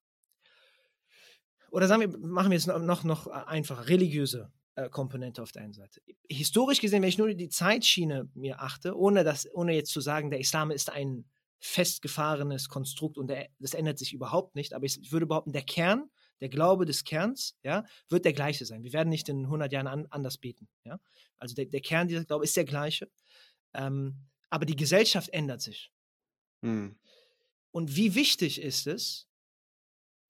oder sagen wir, machen wir es noch, noch einfacher, religiöse äh, Komponente auf der einen Seite. Historisch gesehen, wenn ich nur die Zeitschiene mir achte, ohne, das, ohne jetzt zu sagen, der Islam ist ein festgefahrenes Konstrukt und der, das ändert sich überhaupt nicht, aber ich würde behaupten, der Kern, der Glaube des Kerns, ja, wird der gleiche sein. Wir werden nicht in 100 Jahren an, anders beten, ja. Also der, der Kern dieser Glaube ist der gleiche, ähm, aber die Gesellschaft ändert sich. Hm. Und wie wichtig ist es,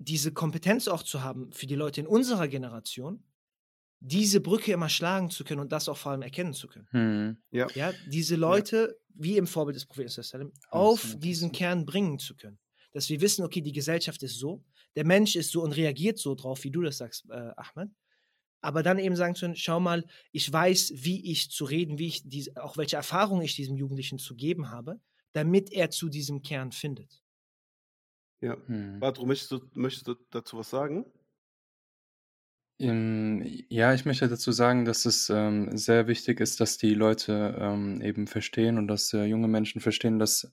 diese Kompetenz auch zu haben für die Leute in unserer Generation, diese Brücke immer schlagen zu können und das auch vor allem erkennen zu können. Hm. Ja. ja. Diese Leute, ja. wie im Vorbild des Propheten, auf diesen Kern bringen zu können. Dass wir wissen, okay, die Gesellschaft ist so, der Mensch ist so und reagiert so drauf, wie du das sagst, äh, Ahmed. Aber dann eben sagen zu können, schau mal, ich weiß, wie ich zu reden, wie ich diese, auch welche Erfahrungen ich diesem Jugendlichen zu geben habe, damit er zu diesem Kern findet. Ja. Mhm. Badru, möchtest du, möchtest du dazu was sagen? Ähm, ja, ich möchte dazu sagen, dass es ähm, sehr wichtig ist, dass die Leute ähm, eben verstehen und dass äh, junge Menschen verstehen, dass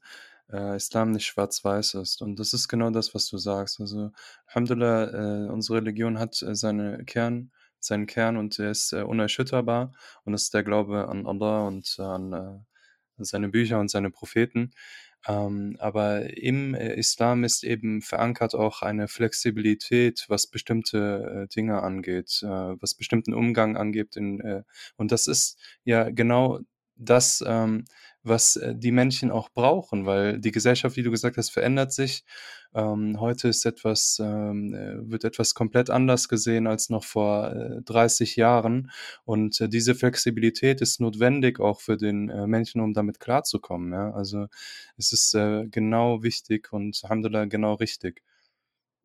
äh, Islam nicht schwarz-weiß ist. Und das ist genau das, was du sagst. Also, Alhamdulillah, äh, unsere Religion hat äh, seine Kern, seinen Kern und er ist äh, unerschütterbar. Und das ist der Glaube an Allah und an äh, seine Bücher und seine Propheten. Ähm, aber im äh, Islam ist eben verankert auch eine Flexibilität, was bestimmte äh, Dinge angeht, äh, was bestimmten Umgang angeht. In, äh, und das ist ja genau das, ähm, was äh, die Menschen auch brauchen, weil die Gesellschaft, wie du gesagt hast, verändert sich. Ähm, heute ist etwas, ähm, äh, wird etwas komplett anders gesehen als noch vor äh, 30 Jahren. Und äh, diese Flexibilität ist notwendig auch für den äh, Menschen, um damit klarzukommen. Ja? Also es ist äh, genau wichtig und Alhamdulillah genau richtig.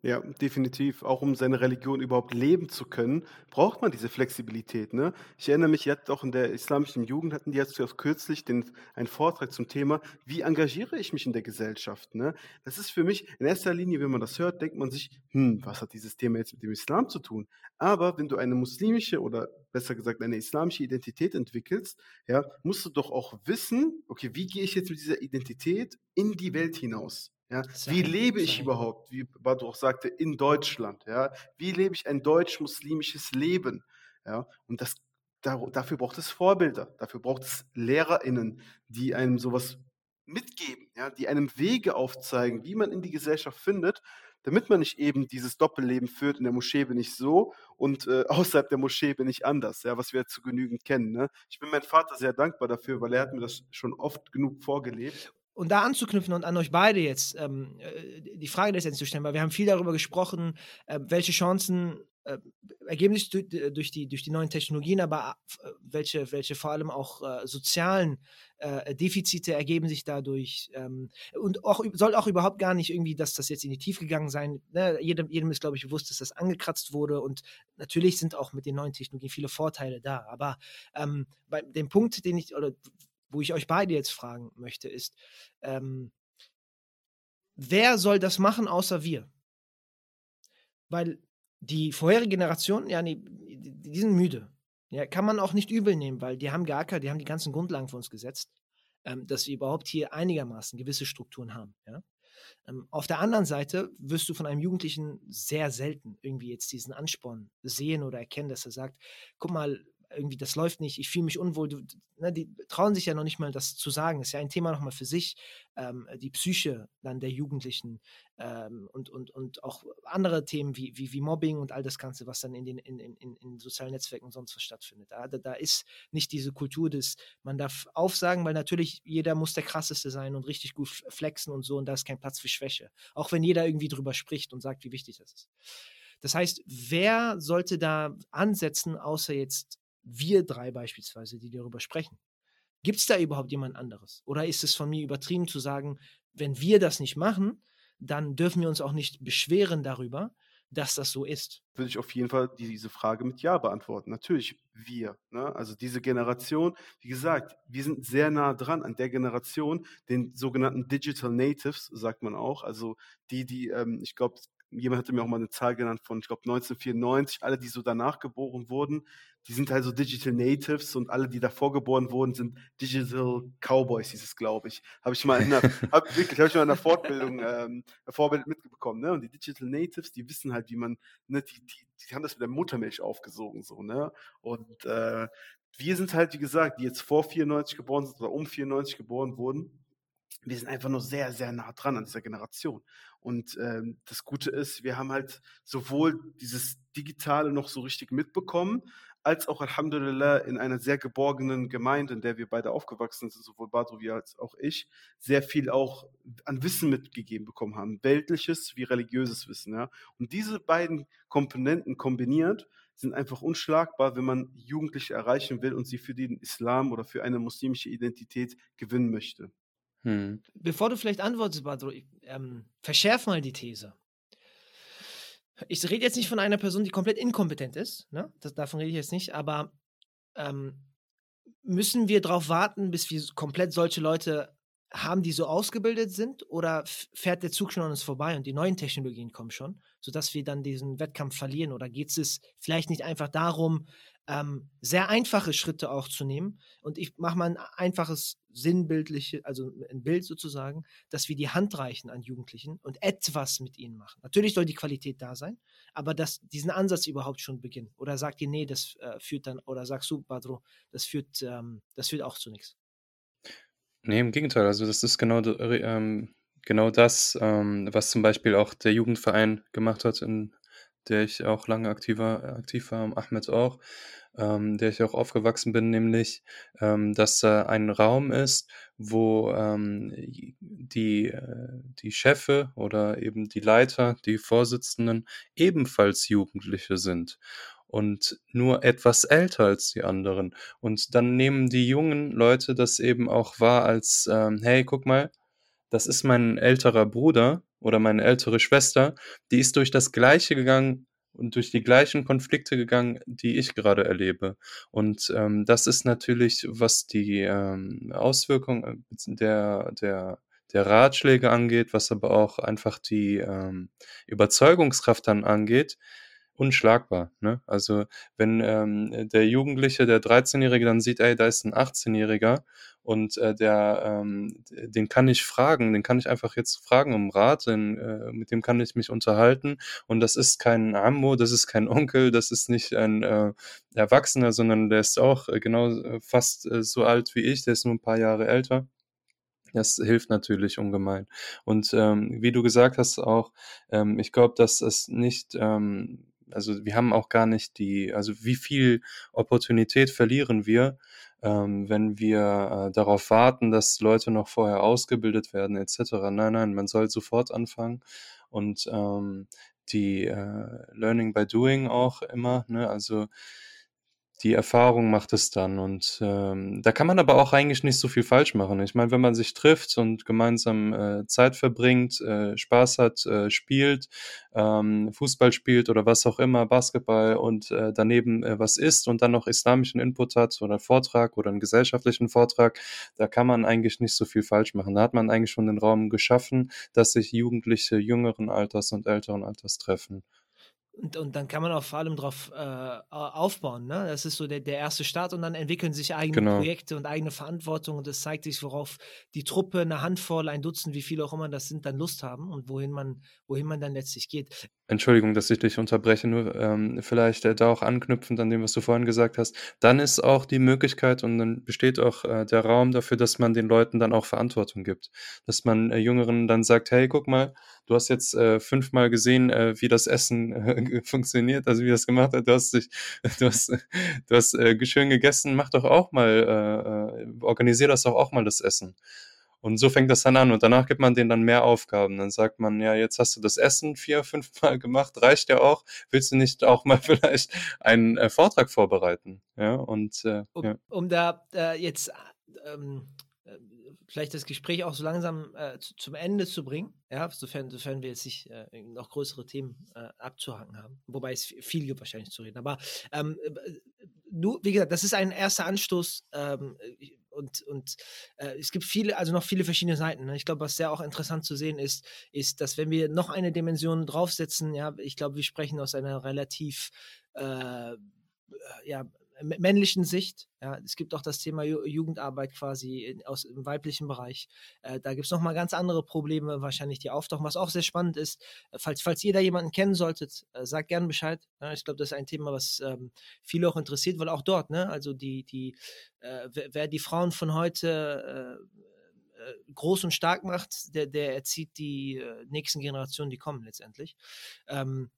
Ja, definitiv. Auch um seine Religion überhaupt leben zu können, braucht man diese Flexibilität. Ne? Ich erinnere mich jetzt auch in der islamischen Jugend hatten die jetzt kürzlich den, einen Vortrag zum Thema, wie engagiere ich mich in der Gesellschaft? Ne? Das ist für mich in erster Linie, wenn man das hört, denkt man sich, hm, was hat dieses Thema jetzt mit dem Islam zu tun? Aber wenn du eine muslimische oder besser gesagt eine islamische Identität entwickelst, ja, musst du doch auch wissen, okay, wie gehe ich jetzt mit dieser Identität in die Welt hinaus? Ja, wie lebe ich überhaupt, wie Badu auch sagte, in Deutschland? Ja, wie lebe ich ein deutsch-muslimisches Leben? Ja, und das, dafür braucht es Vorbilder, dafür braucht es LehrerInnen, die einem sowas mitgeben, ja, die einem Wege aufzeigen, wie man in die Gesellschaft findet, damit man nicht eben dieses Doppelleben führt, in der Moschee bin ich so und äh, (laughs) außerhalb der Moschee bin ich anders, ja, was wir zu genügend kennen. Ne? Ich bin meinem Vater sehr dankbar dafür, weil er hat mir das schon oft genug vorgelebt und da anzuknüpfen und an euch beide jetzt ähm, äh, die Frage letztendlich zu stellen, weil wir haben viel darüber gesprochen, äh, welche Chancen äh, ergeben sich durch die, durch die neuen Technologien, aber äh, welche, welche vor allem auch äh, sozialen äh, Defizite ergeben sich dadurch. Ähm, und auch, soll auch überhaupt gar nicht irgendwie, dass das jetzt in die Tiefe gegangen sein. Ne? Jedem, jedem ist, glaube ich, bewusst, dass das angekratzt wurde. Und natürlich sind auch mit den neuen Technologien viele Vorteile da. Aber ähm, bei dem Punkt, den ich, oder wo ich euch beide jetzt fragen möchte, ist, ähm, wer soll das machen außer wir? Weil die vorherige Generation, ja, die, die sind müde. Ja, kann man auch nicht übel nehmen, weil die haben geackert, die haben die ganzen Grundlagen für uns gesetzt, ähm, dass wir überhaupt hier einigermaßen gewisse Strukturen haben. Ja? Ähm, auf der anderen Seite wirst du von einem Jugendlichen sehr selten irgendwie jetzt diesen Ansporn sehen oder erkennen, dass er sagt, guck mal, irgendwie, das läuft nicht, ich fühle mich unwohl. Du, ne, die trauen sich ja noch nicht mal, das zu sagen. Das ist ja ein Thema nochmal für sich. Ähm, die Psyche dann der Jugendlichen ähm, und, und, und auch andere Themen wie, wie, wie Mobbing und all das Ganze, was dann in den in, in, in sozialen Netzwerken sonst was stattfindet. Da, da ist nicht diese Kultur des, man darf aufsagen, weil natürlich jeder muss der krasseste sein und richtig gut flexen und so und da ist kein Platz für Schwäche. Auch wenn jeder irgendwie drüber spricht und sagt, wie wichtig das ist. Das heißt, wer sollte da ansetzen, außer jetzt wir drei beispielsweise, die darüber sprechen. Gibt es da überhaupt jemand anderes? Oder ist es von mir übertrieben zu sagen, wenn wir das nicht machen, dann dürfen wir uns auch nicht beschweren darüber, dass das so ist? Würde ich auf jeden Fall diese Frage mit Ja beantworten. Natürlich wir. Ne? Also diese Generation, wie gesagt, wir sind sehr nah dran an der Generation, den sogenannten Digital Natives, sagt man auch. Also die, die, ähm, ich glaube, jemand hatte mir auch mal eine Zahl genannt von, ich glaube, 1994, alle, die so danach geboren wurden, die sind halt so Digital Natives und alle, die davor geboren wurden, sind Digital Cowboys, hieß es, glaube ich. Habe ich mal in einer, (laughs) hab, wirklich, habe ich mal in einer Fortbildung, ähm, Vorbild mitbekommen, ne? Und die Digital Natives, die wissen halt, wie man, ne, die, die, die haben das mit der Muttermilch aufgesogen, so, ne? Und äh, wir sind halt, wie gesagt, die jetzt vor 94 geboren sind oder um 94 geboren wurden, wir sind einfach nur sehr, sehr nah dran an dieser Generation. Und ähm, das Gute ist, wir haben halt sowohl dieses Digitale noch so richtig mitbekommen, als auch Alhamdulillah in einer sehr geborgenen Gemeinde, in der wir beide aufgewachsen sind, sowohl Badru wie als auch ich, sehr viel auch an Wissen mitgegeben bekommen haben. Weltliches wie religiöses Wissen. Ja? Und diese beiden Komponenten kombiniert sind einfach unschlagbar, wenn man Jugendliche erreichen will und sie für den Islam oder für eine muslimische Identität gewinnen möchte. Hm. Bevor du vielleicht antwortest, Badro, ähm, verschärf mal die These. Ich rede jetzt nicht von einer Person, die komplett inkompetent ist, ne? das, davon rede ich jetzt nicht, aber ähm, müssen wir darauf warten, bis wir komplett solche Leute haben, die so ausgebildet sind, oder fährt der Zug schon an uns vorbei und die neuen Technologien kommen schon, sodass wir dann diesen Wettkampf verlieren? Oder geht es vielleicht nicht einfach darum, ähm, sehr einfache Schritte auch zu nehmen. Und ich mache mal ein einfaches, sinnbildliche, also ein Bild sozusagen, dass wir die Hand reichen an Jugendlichen und etwas mit ihnen machen. Natürlich soll die Qualität da sein, aber dass diesen Ansatz überhaupt schon beginnt. Oder sagt ihr, nee, das äh, führt dann, oder sagst du, Badro, das führt, ähm, das führt auch zu nichts. Nee, im Gegenteil. Also das ist genau, ähm, genau das, ähm, was zum Beispiel auch der Jugendverein gemacht hat in der ich auch lange aktiver, aktiv war, Ahmed auch, ähm, der ich auch aufgewachsen bin, nämlich, ähm, dass da ein Raum ist, wo ähm, die, äh, die Chefe oder eben die Leiter, die Vorsitzenden ebenfalls Jugendliche sind und nur etwas älter als die anderen. Und dann nehmen die jungen Leute das eben auch wahr als, ähm, hey, guck mal, das ist mein älterer Bruder oder meine ältere Schwester, die ist durch das Gleiche gegangen und durch die gleichen Konflikte gegangen, die ich gerade erlebe. Und ähm, das ist natürlich, was die ähm, Auswirkungen äh, der, der, der Ratschläge angeht, was aber auch einfach die ähm, Überzeugungskraft dann angeht, unschlagbar. Ne? Also wenn ähm, der Jugendliche, der 13-Jährige dann sieht, ey, da ist ein 18-Jähriger und äh, der, ähm, den kann ich fragen, den kann ich einfach jetzt fragen um Rat, denn, äh, mit dem kann ich mich unterhalten und das ist kein Ammo, das ist kein Onkel, das ist nicht ein äh, Erwachsener, sondern der ist auch äh, genau äh, fast äh, so alt wie ich, der ist nur ein paar Jahre älter. Das hilft natürlich ungemein. Und ähm, wie du gesagt hast auch, ähm, ich glaube, dass es nicht ähm, also wir haben auch gar nicht die, also wie viel Opportunität verlieren wir, ähm, wenn wir äh, darauf warten, dass Leute noch vorher ausgebildet werden etc. Nein, nein, man soll sofort anfangen. Und ähm, die äh, Learning by Doing auch immer, ne? Also die Erfahrung macht es dann. Und ähm, da kann man aber auch eigentlich nicht so viel falsch machen. Ich meine, wenn man sich trifft und gemeinsam äh, Zeit verbringt, äh, Spaß hat, äh, spielt, ähm, Fußball spielt oder was auch immer, Basketball und äh, daneben äh, was isst und dann noch islamischen Input hat oder einen Vortrag oder einen gesellschaftlichen Vortrag, da kann man eigentlich nicht so viel falsch machen. Da hat man eigentlich schon den Raum geschaffen, dass sich Jugendliche jüngeren Alters und älteren Alters treffen. Und, und dann kann man auch vor allem darauf äh, aufbauen. Ne? Das ist so der, der erste Start und dann entwickeln sich eigene genau. Projekte und eigene Verantwortung und es zeigt sich, worauf die Truppe, eine Handvoll, ein Dutzend, wie viele auch immer das sind, dann Lust haben und wohin man, wohin man dann letztlich geht. Entschuldigung, dass ich dich unterbreche, nur ähm, vielleicht äh, da auch anknüpfend an dem, was du vorhin gesagt hast. Dann ist auch die Möglichkeit und dann besteht auch äh, der Raum dafür, dass man den Leuten dann auch Verantwortung gibt. Dass man äh, Jüngeren dann sagt, hey, guck mal, du hast jetzt äh, fünfmal gesehen, äh, wie das Essen äh, (laughs) funktioniert, also wie das gemacht hat. Du hast dich, (laughs) du hast, du hast äh, schön gegessen, mach doch auch mal, äh, äh, organisier das doch auch mal das Essen. Und so fängt das dann an und danach gibt man denen dann mehr Aufgaben. Dann sagt man, ja, jetzt hast du das Essen vier, (laughs) fünf Mal gemacht, reicht ja auch. Willst du nicht auch mal vielleicht einen äh, Vortrag vorbereiten? Ja, und äh, um, ja. um da äh, jetzt ähm, äh, vielleicht das Gespräch auch so langsam äh, zu, zum Ende zu bringen, ja, sofern, sofern wir jetzt nicht äh, noch größere Themen äh, abzuhaken haben. Wobei es viel gibt wahrscheinlich zu reden. Aber ähm, du, wie gesagt, das ist ein erster Anstoß. Ähm, und, und äh, es gibt viele, also noch viele verschiedene Seiten. Ne? Ich glaube, was sehr auch interessant zu sehen ist, ist, dass wenn wir noch eine Dimension draufsetzen, ja, ich glaube, wir sprechen aus einer relativ äh, ja, männlichen Sicht. Ja, es gibt auch das Thema Jugendarbeit quasi in, aus dem weiblichen Bereich. Äh, da gibt es nochmal ganz andere Probleme, wahrscheinlich, die auftauchen, was auch sehr spannend ist. Äh, falls, falls ihr da jemanden kennen solltet, äh, sagt gerne Bescheid. Ja, ich glaube, das ist ein Thema, was ähm, viele auch interessiert, weil auch dort, ne, also die, die, äh, wer, wer, die Frauen von heute äh, äh, groß und stark macht, der, der erzieht die nächsten Generationen, die kommen letztendlich. Ähm,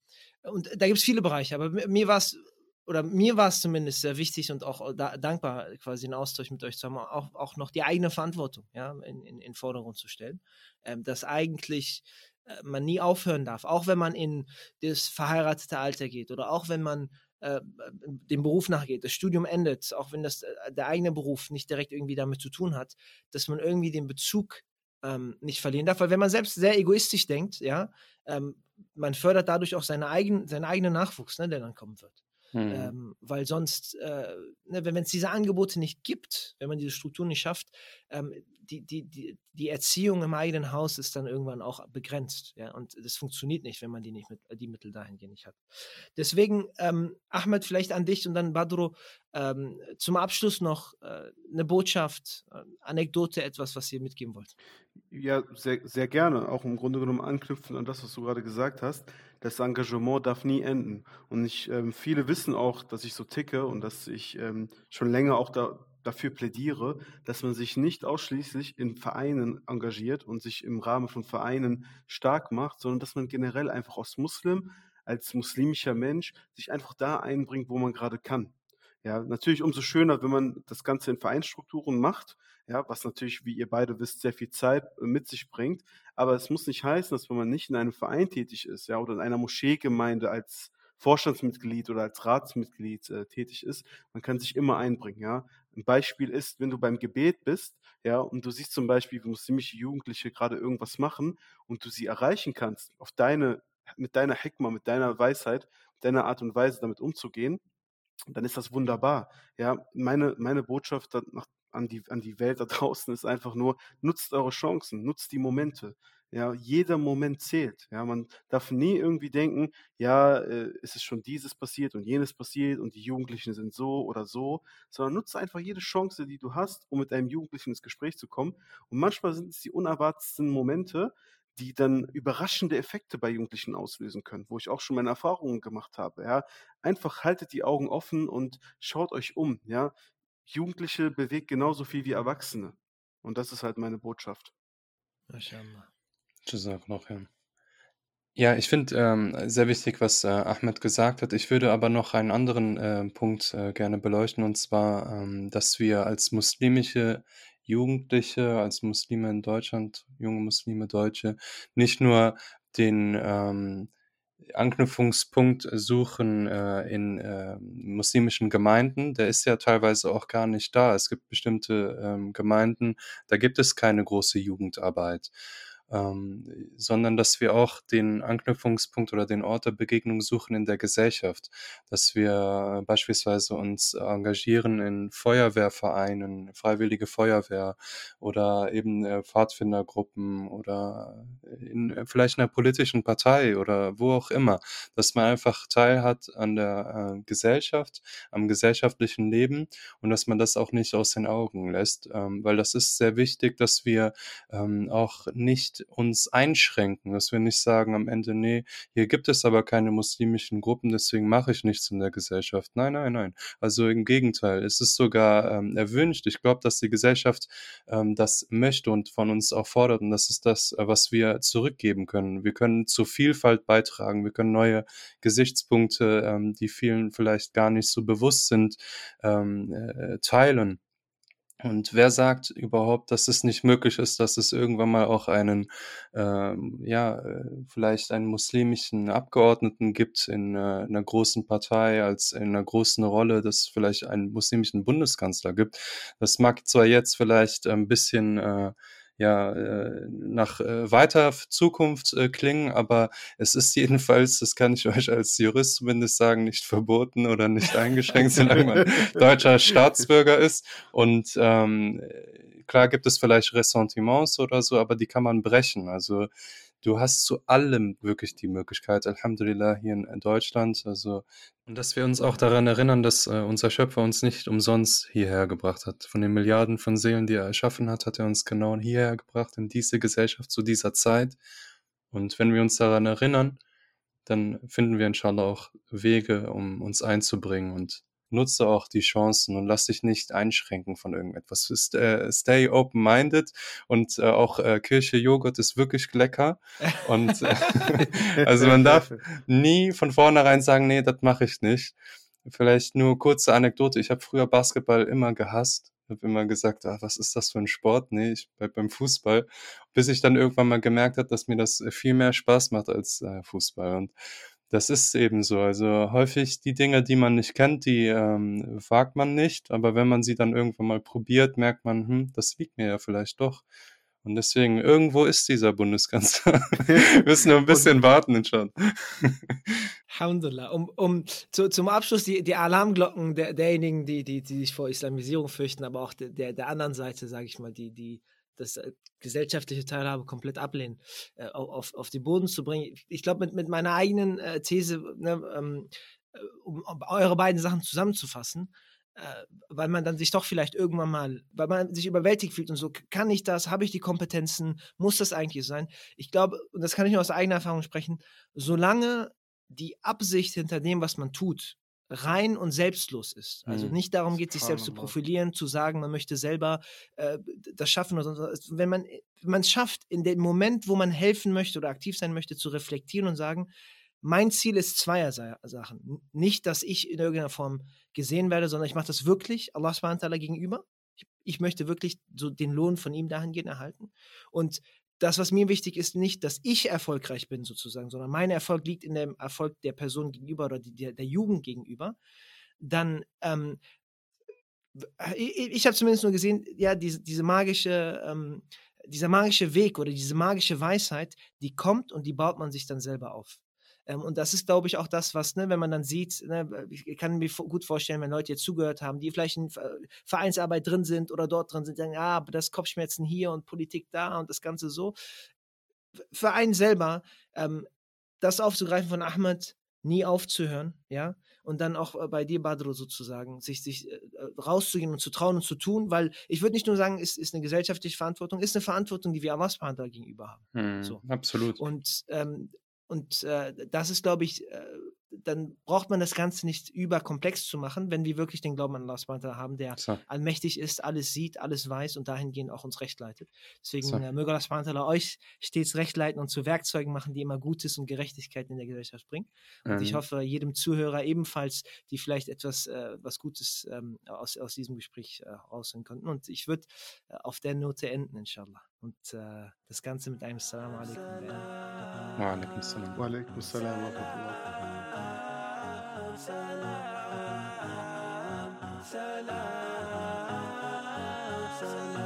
und da gibt es viele Bereiche, aber mir war es oder mir war es zumindest sehr wichtig und auch da, dankbar, quasi einen Austausch mit euch zu haben, auch, auch noch die eigene Verantwortung ja, in, in, in Vordergrund zu stellen. Ähm, dass eigentlich äh, man nie aufhören darf, auch wenn man in das verheiratete Alter geht oder auch wenn man äh, dem Beruf nachgeht, das Studium endet, auch wenn das äh, der eigene Beruf nicht direkt irgendwie damit zu tun hat, dass man irgendwie den Bezug ähm, nicht verlieren darf, weil wenn man selbst sehr egoistisch denkt, ja, ähm, man fördert dadurch auch seine eigen, seinen eigenen Nachwuchs, ne, der dann kommen wird. Mhm. Ähm, weil sonst, äh, ne, wenn es diese Angebote nicht gibt, wenn man diese Struktur nicht schafft, ähm, die, die, die, die Erziehung im eigenen Haus ist dann irgendwann auch begrenzt. Ja? Und das funktioniert nicht, wenn man die, nicht mit, die Mittel dahingehend nicht hat. Deswegen, ähm, Ahmed, vielleicht an dich und dann Badro, ähm, zum Abschluss noch äh, eine Botschaft, äh, Anekdote, etwas, was ihr mitgeben wollt. Ja, sehr, sehr gerne. Auch im Grunde genommen anknüpfen an das, was du gerade gesagt hast. Das Engagement darf nie enden. Und ich, ähm, viele wissen auch, dass ich so ticke und dass ich ähm, schon länger auch da, dafür plädiere, dass man sich nicht ausschließlich in Vereinen engagiert und sich im Rahmen von Vereinen stark macht, sondern dass man generell einfach als Muslim, als muslimischer Mensch sich einfach da einbringt, wo man gerade kann. Ja, natürlich umso schöner, wenn man das Ganze in Vereinsstrukturen macht, ja, was natürlich, wie ihr beide wisst, sehr viel Zeit äh, mit sich bringt. Aber es muss nicht heißen, dass wenn man nicht in einem Verein tätig ist, ja, oder in einer Moscheegemeinde als Vorstandsmitglied oder als Ratsmitglied äh, tätig ist, man kann sich immer einbringen, ja. Ein Beispiel ist, wenn du beim Gebet bist, ja, und du siehst zum Beispiel, wie muslimische Jugendliche gerade irgendwas machen und du sie erreichen kannst, auf deine, mit deiner Hekma, mit deiner Weisheit, mit deiner Art und Weise damit umzugehen, dann ist das wunderbar. Ja, meine, meine Botschaft nach, an, die, an die Welt da draußen ist einfach nur, nutzt eure Chancen, nutzt die Momente. Ja, jeder Moment zählt. Ja, man darf nie irgendwie denken, ja, äh, es ist schon dieses passiert und jenes passiert und die Jugendlichen sind so oder so, sondern nutze einfach jede Chance, die du hast, um mit einem Jugendlichen ins Gespräch zu kommen. Und manchmal sind es die unerwartetsten Momente, die dann überraschende Effekte bei Jugendlichen auslösen können, wo ich auch schon meine Erfahrungen gemacht habe. Ja, einfach haltet die Augen offen und schaut euch um. Ja, Jugendliche bewegt genauso viel wie Erwachsene. Und das ist halt meine Botschaft. noch, ja. Ja, ich finde ähm, sehr wichtig, was äh, Ahmed gesagt hat. Ich würde aber noch einen anderen äh, Punkt äh, gerne beleuchten, und zwar, ähm, dass wir als muslimische Jugendliche, als Muslime in Deutschland, junge Muslime, Deutsche, nicht nur den, ähm, Anknüpfungspunkt suchen äh, in äh, muslimischen Gemeinden, der ist ja teilweise auch gar nicht da. Es gibt bestimmte ähm, Gemeinden, da gibt es keine große Jugendarbeit ähm, sondern dass wir auch den Anknüpfungspunkt oder den Ort der Begegnung suchen in der Gesellschaft, dass wir beispielsweise uns engagieren in Feuerwehrvereinen, Freiwillige Feuerwehr oder eben äh, Pfadfindergruppen oder in äh, vielleicht einer politischen Partei oder wo auch immer, dass man einfach Teil hat an der äh, Gesellschaft, am gesellschaftlichen Leben und dass man das auch nicht aus den Augen lässt, ähm, weil das ist sehr wichtig, dass wir ähm, auch nicht uns einschränken, dass wir nicht sagen am Ende, nee, hier gibt es aber keine muslimischen Gruppen, deswegen mache ich nichts in der Gesellschaft. Nein, nein, nein. Also im Gegenteil, es ist sogar ähm, erwünscht. Ich glaube, dass die Gesellschaft ähm, das möchte und von uns auch fordert und das ist das, was wir zurückgeben können. Wir können zur Vielfalt beitragen, wir können neue Gesichtspunkte, ähm, die vielen vielleicht gar nicht so bewusst sind, ähm, äh, teilen. Und wer sagt überhaupt, dass es nicht möglich ist, dass es irgendwann mal auch einen, ähm, ja, äh, vielleicht einen muslimischen Abgeordneten gibt in äh, einer großen Partei, als in einer großen Rolle, dass es vielleicht einen muslimischen Bundeskanzler gibt. Das mag zwar jetzt vielleicht ein bisschen äh, ja, äh, nach äh, weiter Zukunft äh, klingen, aber es ist (laughs) jedenfalls, das kann ich euch als Jurist zumindest sagen, nicht verboten oder nicht eingeschränkt, solange man (laughs) deutscher Staatsbürger ist. Und ähm, klar gibt es vielleicht Ressentiments oder so, aber die kann man brechen. Also du hast zu allem wirklich die Möglichkeit, Alhamdulillah, hier in Deutschland. Also, und dass wir uns auch daran erinnern, dass äh, unser Schöpfer uns nicht umsonst hierher gebracht hat. Von den Milliarden von Seelen, die er erschaffen hat, hat er uns genau hierher gebracht, in diese Gesellschaft, zu dieser Zeit. Und wenn wir uns daran erinnern, dann finden wir inshallah auch Wege, um uns einzubringen und nutze auch die Chancen und lass dich nicht einschränken von irgendetwas. Äh, stay open-minded und äh, auch äh, Kirche Joghurt ist wirklich lecker. Und äh, (laughs) (laughs) also man darf nie von vornherein sagen, nee, das mache ich nicht. Vielleicht nur kurze Anekdote. Ich habe früher Basketball immer gehasst. Ich habe immer gesagt, ah, was ist das für ein Sport? Nee, ich bleib beim Fußball. Bis ich dann irgendwann mal gemerkt habe, dass mir das viel mehr Spaß macht als äh, Fußball. Und das ist eben so. Also häufig die Dinge, die man nicht kennt, die ähm, wagt man nicht. Aber wenn man sie dann irgendwann mal probiert, merkt man, hm, das liegt mir ja vielleicht doch. Und deswegen, irgendwo ist dieser Bundeskanzler. (laughs) Wir müssen nur ein bisschen warten, inshallah. Alhamdulillah. Um, um zu, zum Abschluss die, die Alarmglocken der, derjenigen, die, die, die sich vor Islamisierung fürchten, aber auch der, der anderen Seite, sage ich mal, die, die das äh, gesellschaftliche Teilhabe komplett ablehnen, äh, auf, auf die Boden zu bringen. Ich glaube, mit, mit meiner eigenen äh, These, ne, ähm, äh, um, um, eure beiden Sachen zusammenzufassen, äh, weil man dann sich doch vielleicht irgendwann mal, weil man sich überwältigt fühlt und so, kann ich das, habe ich die Kompetenzen, muss das eigentlich sein? Ich glaube, und das kann ich nur aus eigener Erfahrung sprechen, solange die Absicht hinter dem, was man tut, rein und selbstlos ist. Also mhm. nicht darum geht, sich selbst zu profilieren, zu sagen, man möchte selber äh, das schaffen oder sonst Wenn man man es schafft, in dem Moment, wo man helfen möchte oder aktiv sein möchte, zu reflektieren und sagen, mein Ziel ist zweier Sachen. Nicht, dass ich in irgendeiner Form gesehen werde, sondern ich mache das wirklich Allah subhanahu gegenüber. Ich, ich möchte wirklich so den Lohn von ihm dahingehend erhalten. Und das, was mir wichtig ist, nicht, dass ich erfolgreich bin sozusagen, sondern mein Erfolg liegt in dem Erfolg der Person gegenüber oder der, der Jugend gegenüber, dann ähm, ich, ich habe zumindest nur gesehen, ja, diese, diese magische, ähm, dieser magische Weg oder diese magische Weisheit, die kommt und die baut man sich dann selber auf. Ähm, und das ist, glaube ich, auch das, was, ne, wenn man dann sieht, ne, ich kann mir gut vorstellen, wenn Leute jetzt zugehört haben, die vielleicht in Vereinsarbeit drin sind oder dort drin sind, sagen, ja, aber das Kopfschmerzen hier und Politik da und das Ganze so. Für einen selber, ähm, das aufzugreifen von Ahmed, nie aufzuhören, ja, und dann auch äh, bei dir, Badro, sozusagen, sich, sich äh, rauszugehen und zu trauen und zu tun, weil ich würde nicht nur sagen, es ist eine gesellschaftliche Verantwortung, ist eine Verantwortung, die wir Allah gegenüber haben. Hm, so. Absolut. Und ähm, und äh, das ist, glaube ich, äh, dann braucht man das Ganze nicht überkomplex zu machen, wenn wir wirklich den Glauben an Allah SWT haben, der so. allmächtig ist, alles sieht, alles weiß und dahingehend auch uns recht leitet. Deswegen so. äh, möge Allah SWT euch stets recht leiten und zu Werkzeugen machen, die immer Gutes und Gerechtigkeit in der Gesellschaft bringen. Und ähm. ich mhm. hoffe, jedem Zuhörer ebenfalls, die vielleicht etwas äh, was Gutes ähm, aus, aus diesem Gespräch äh, rausholen konnten. Und ich würde äh, auf der Note enden, inshallah. Und äh, das Ganze mit einem Salam alaikum. Wa alaikum salam. Wa alaikum salam. الله سلام سلام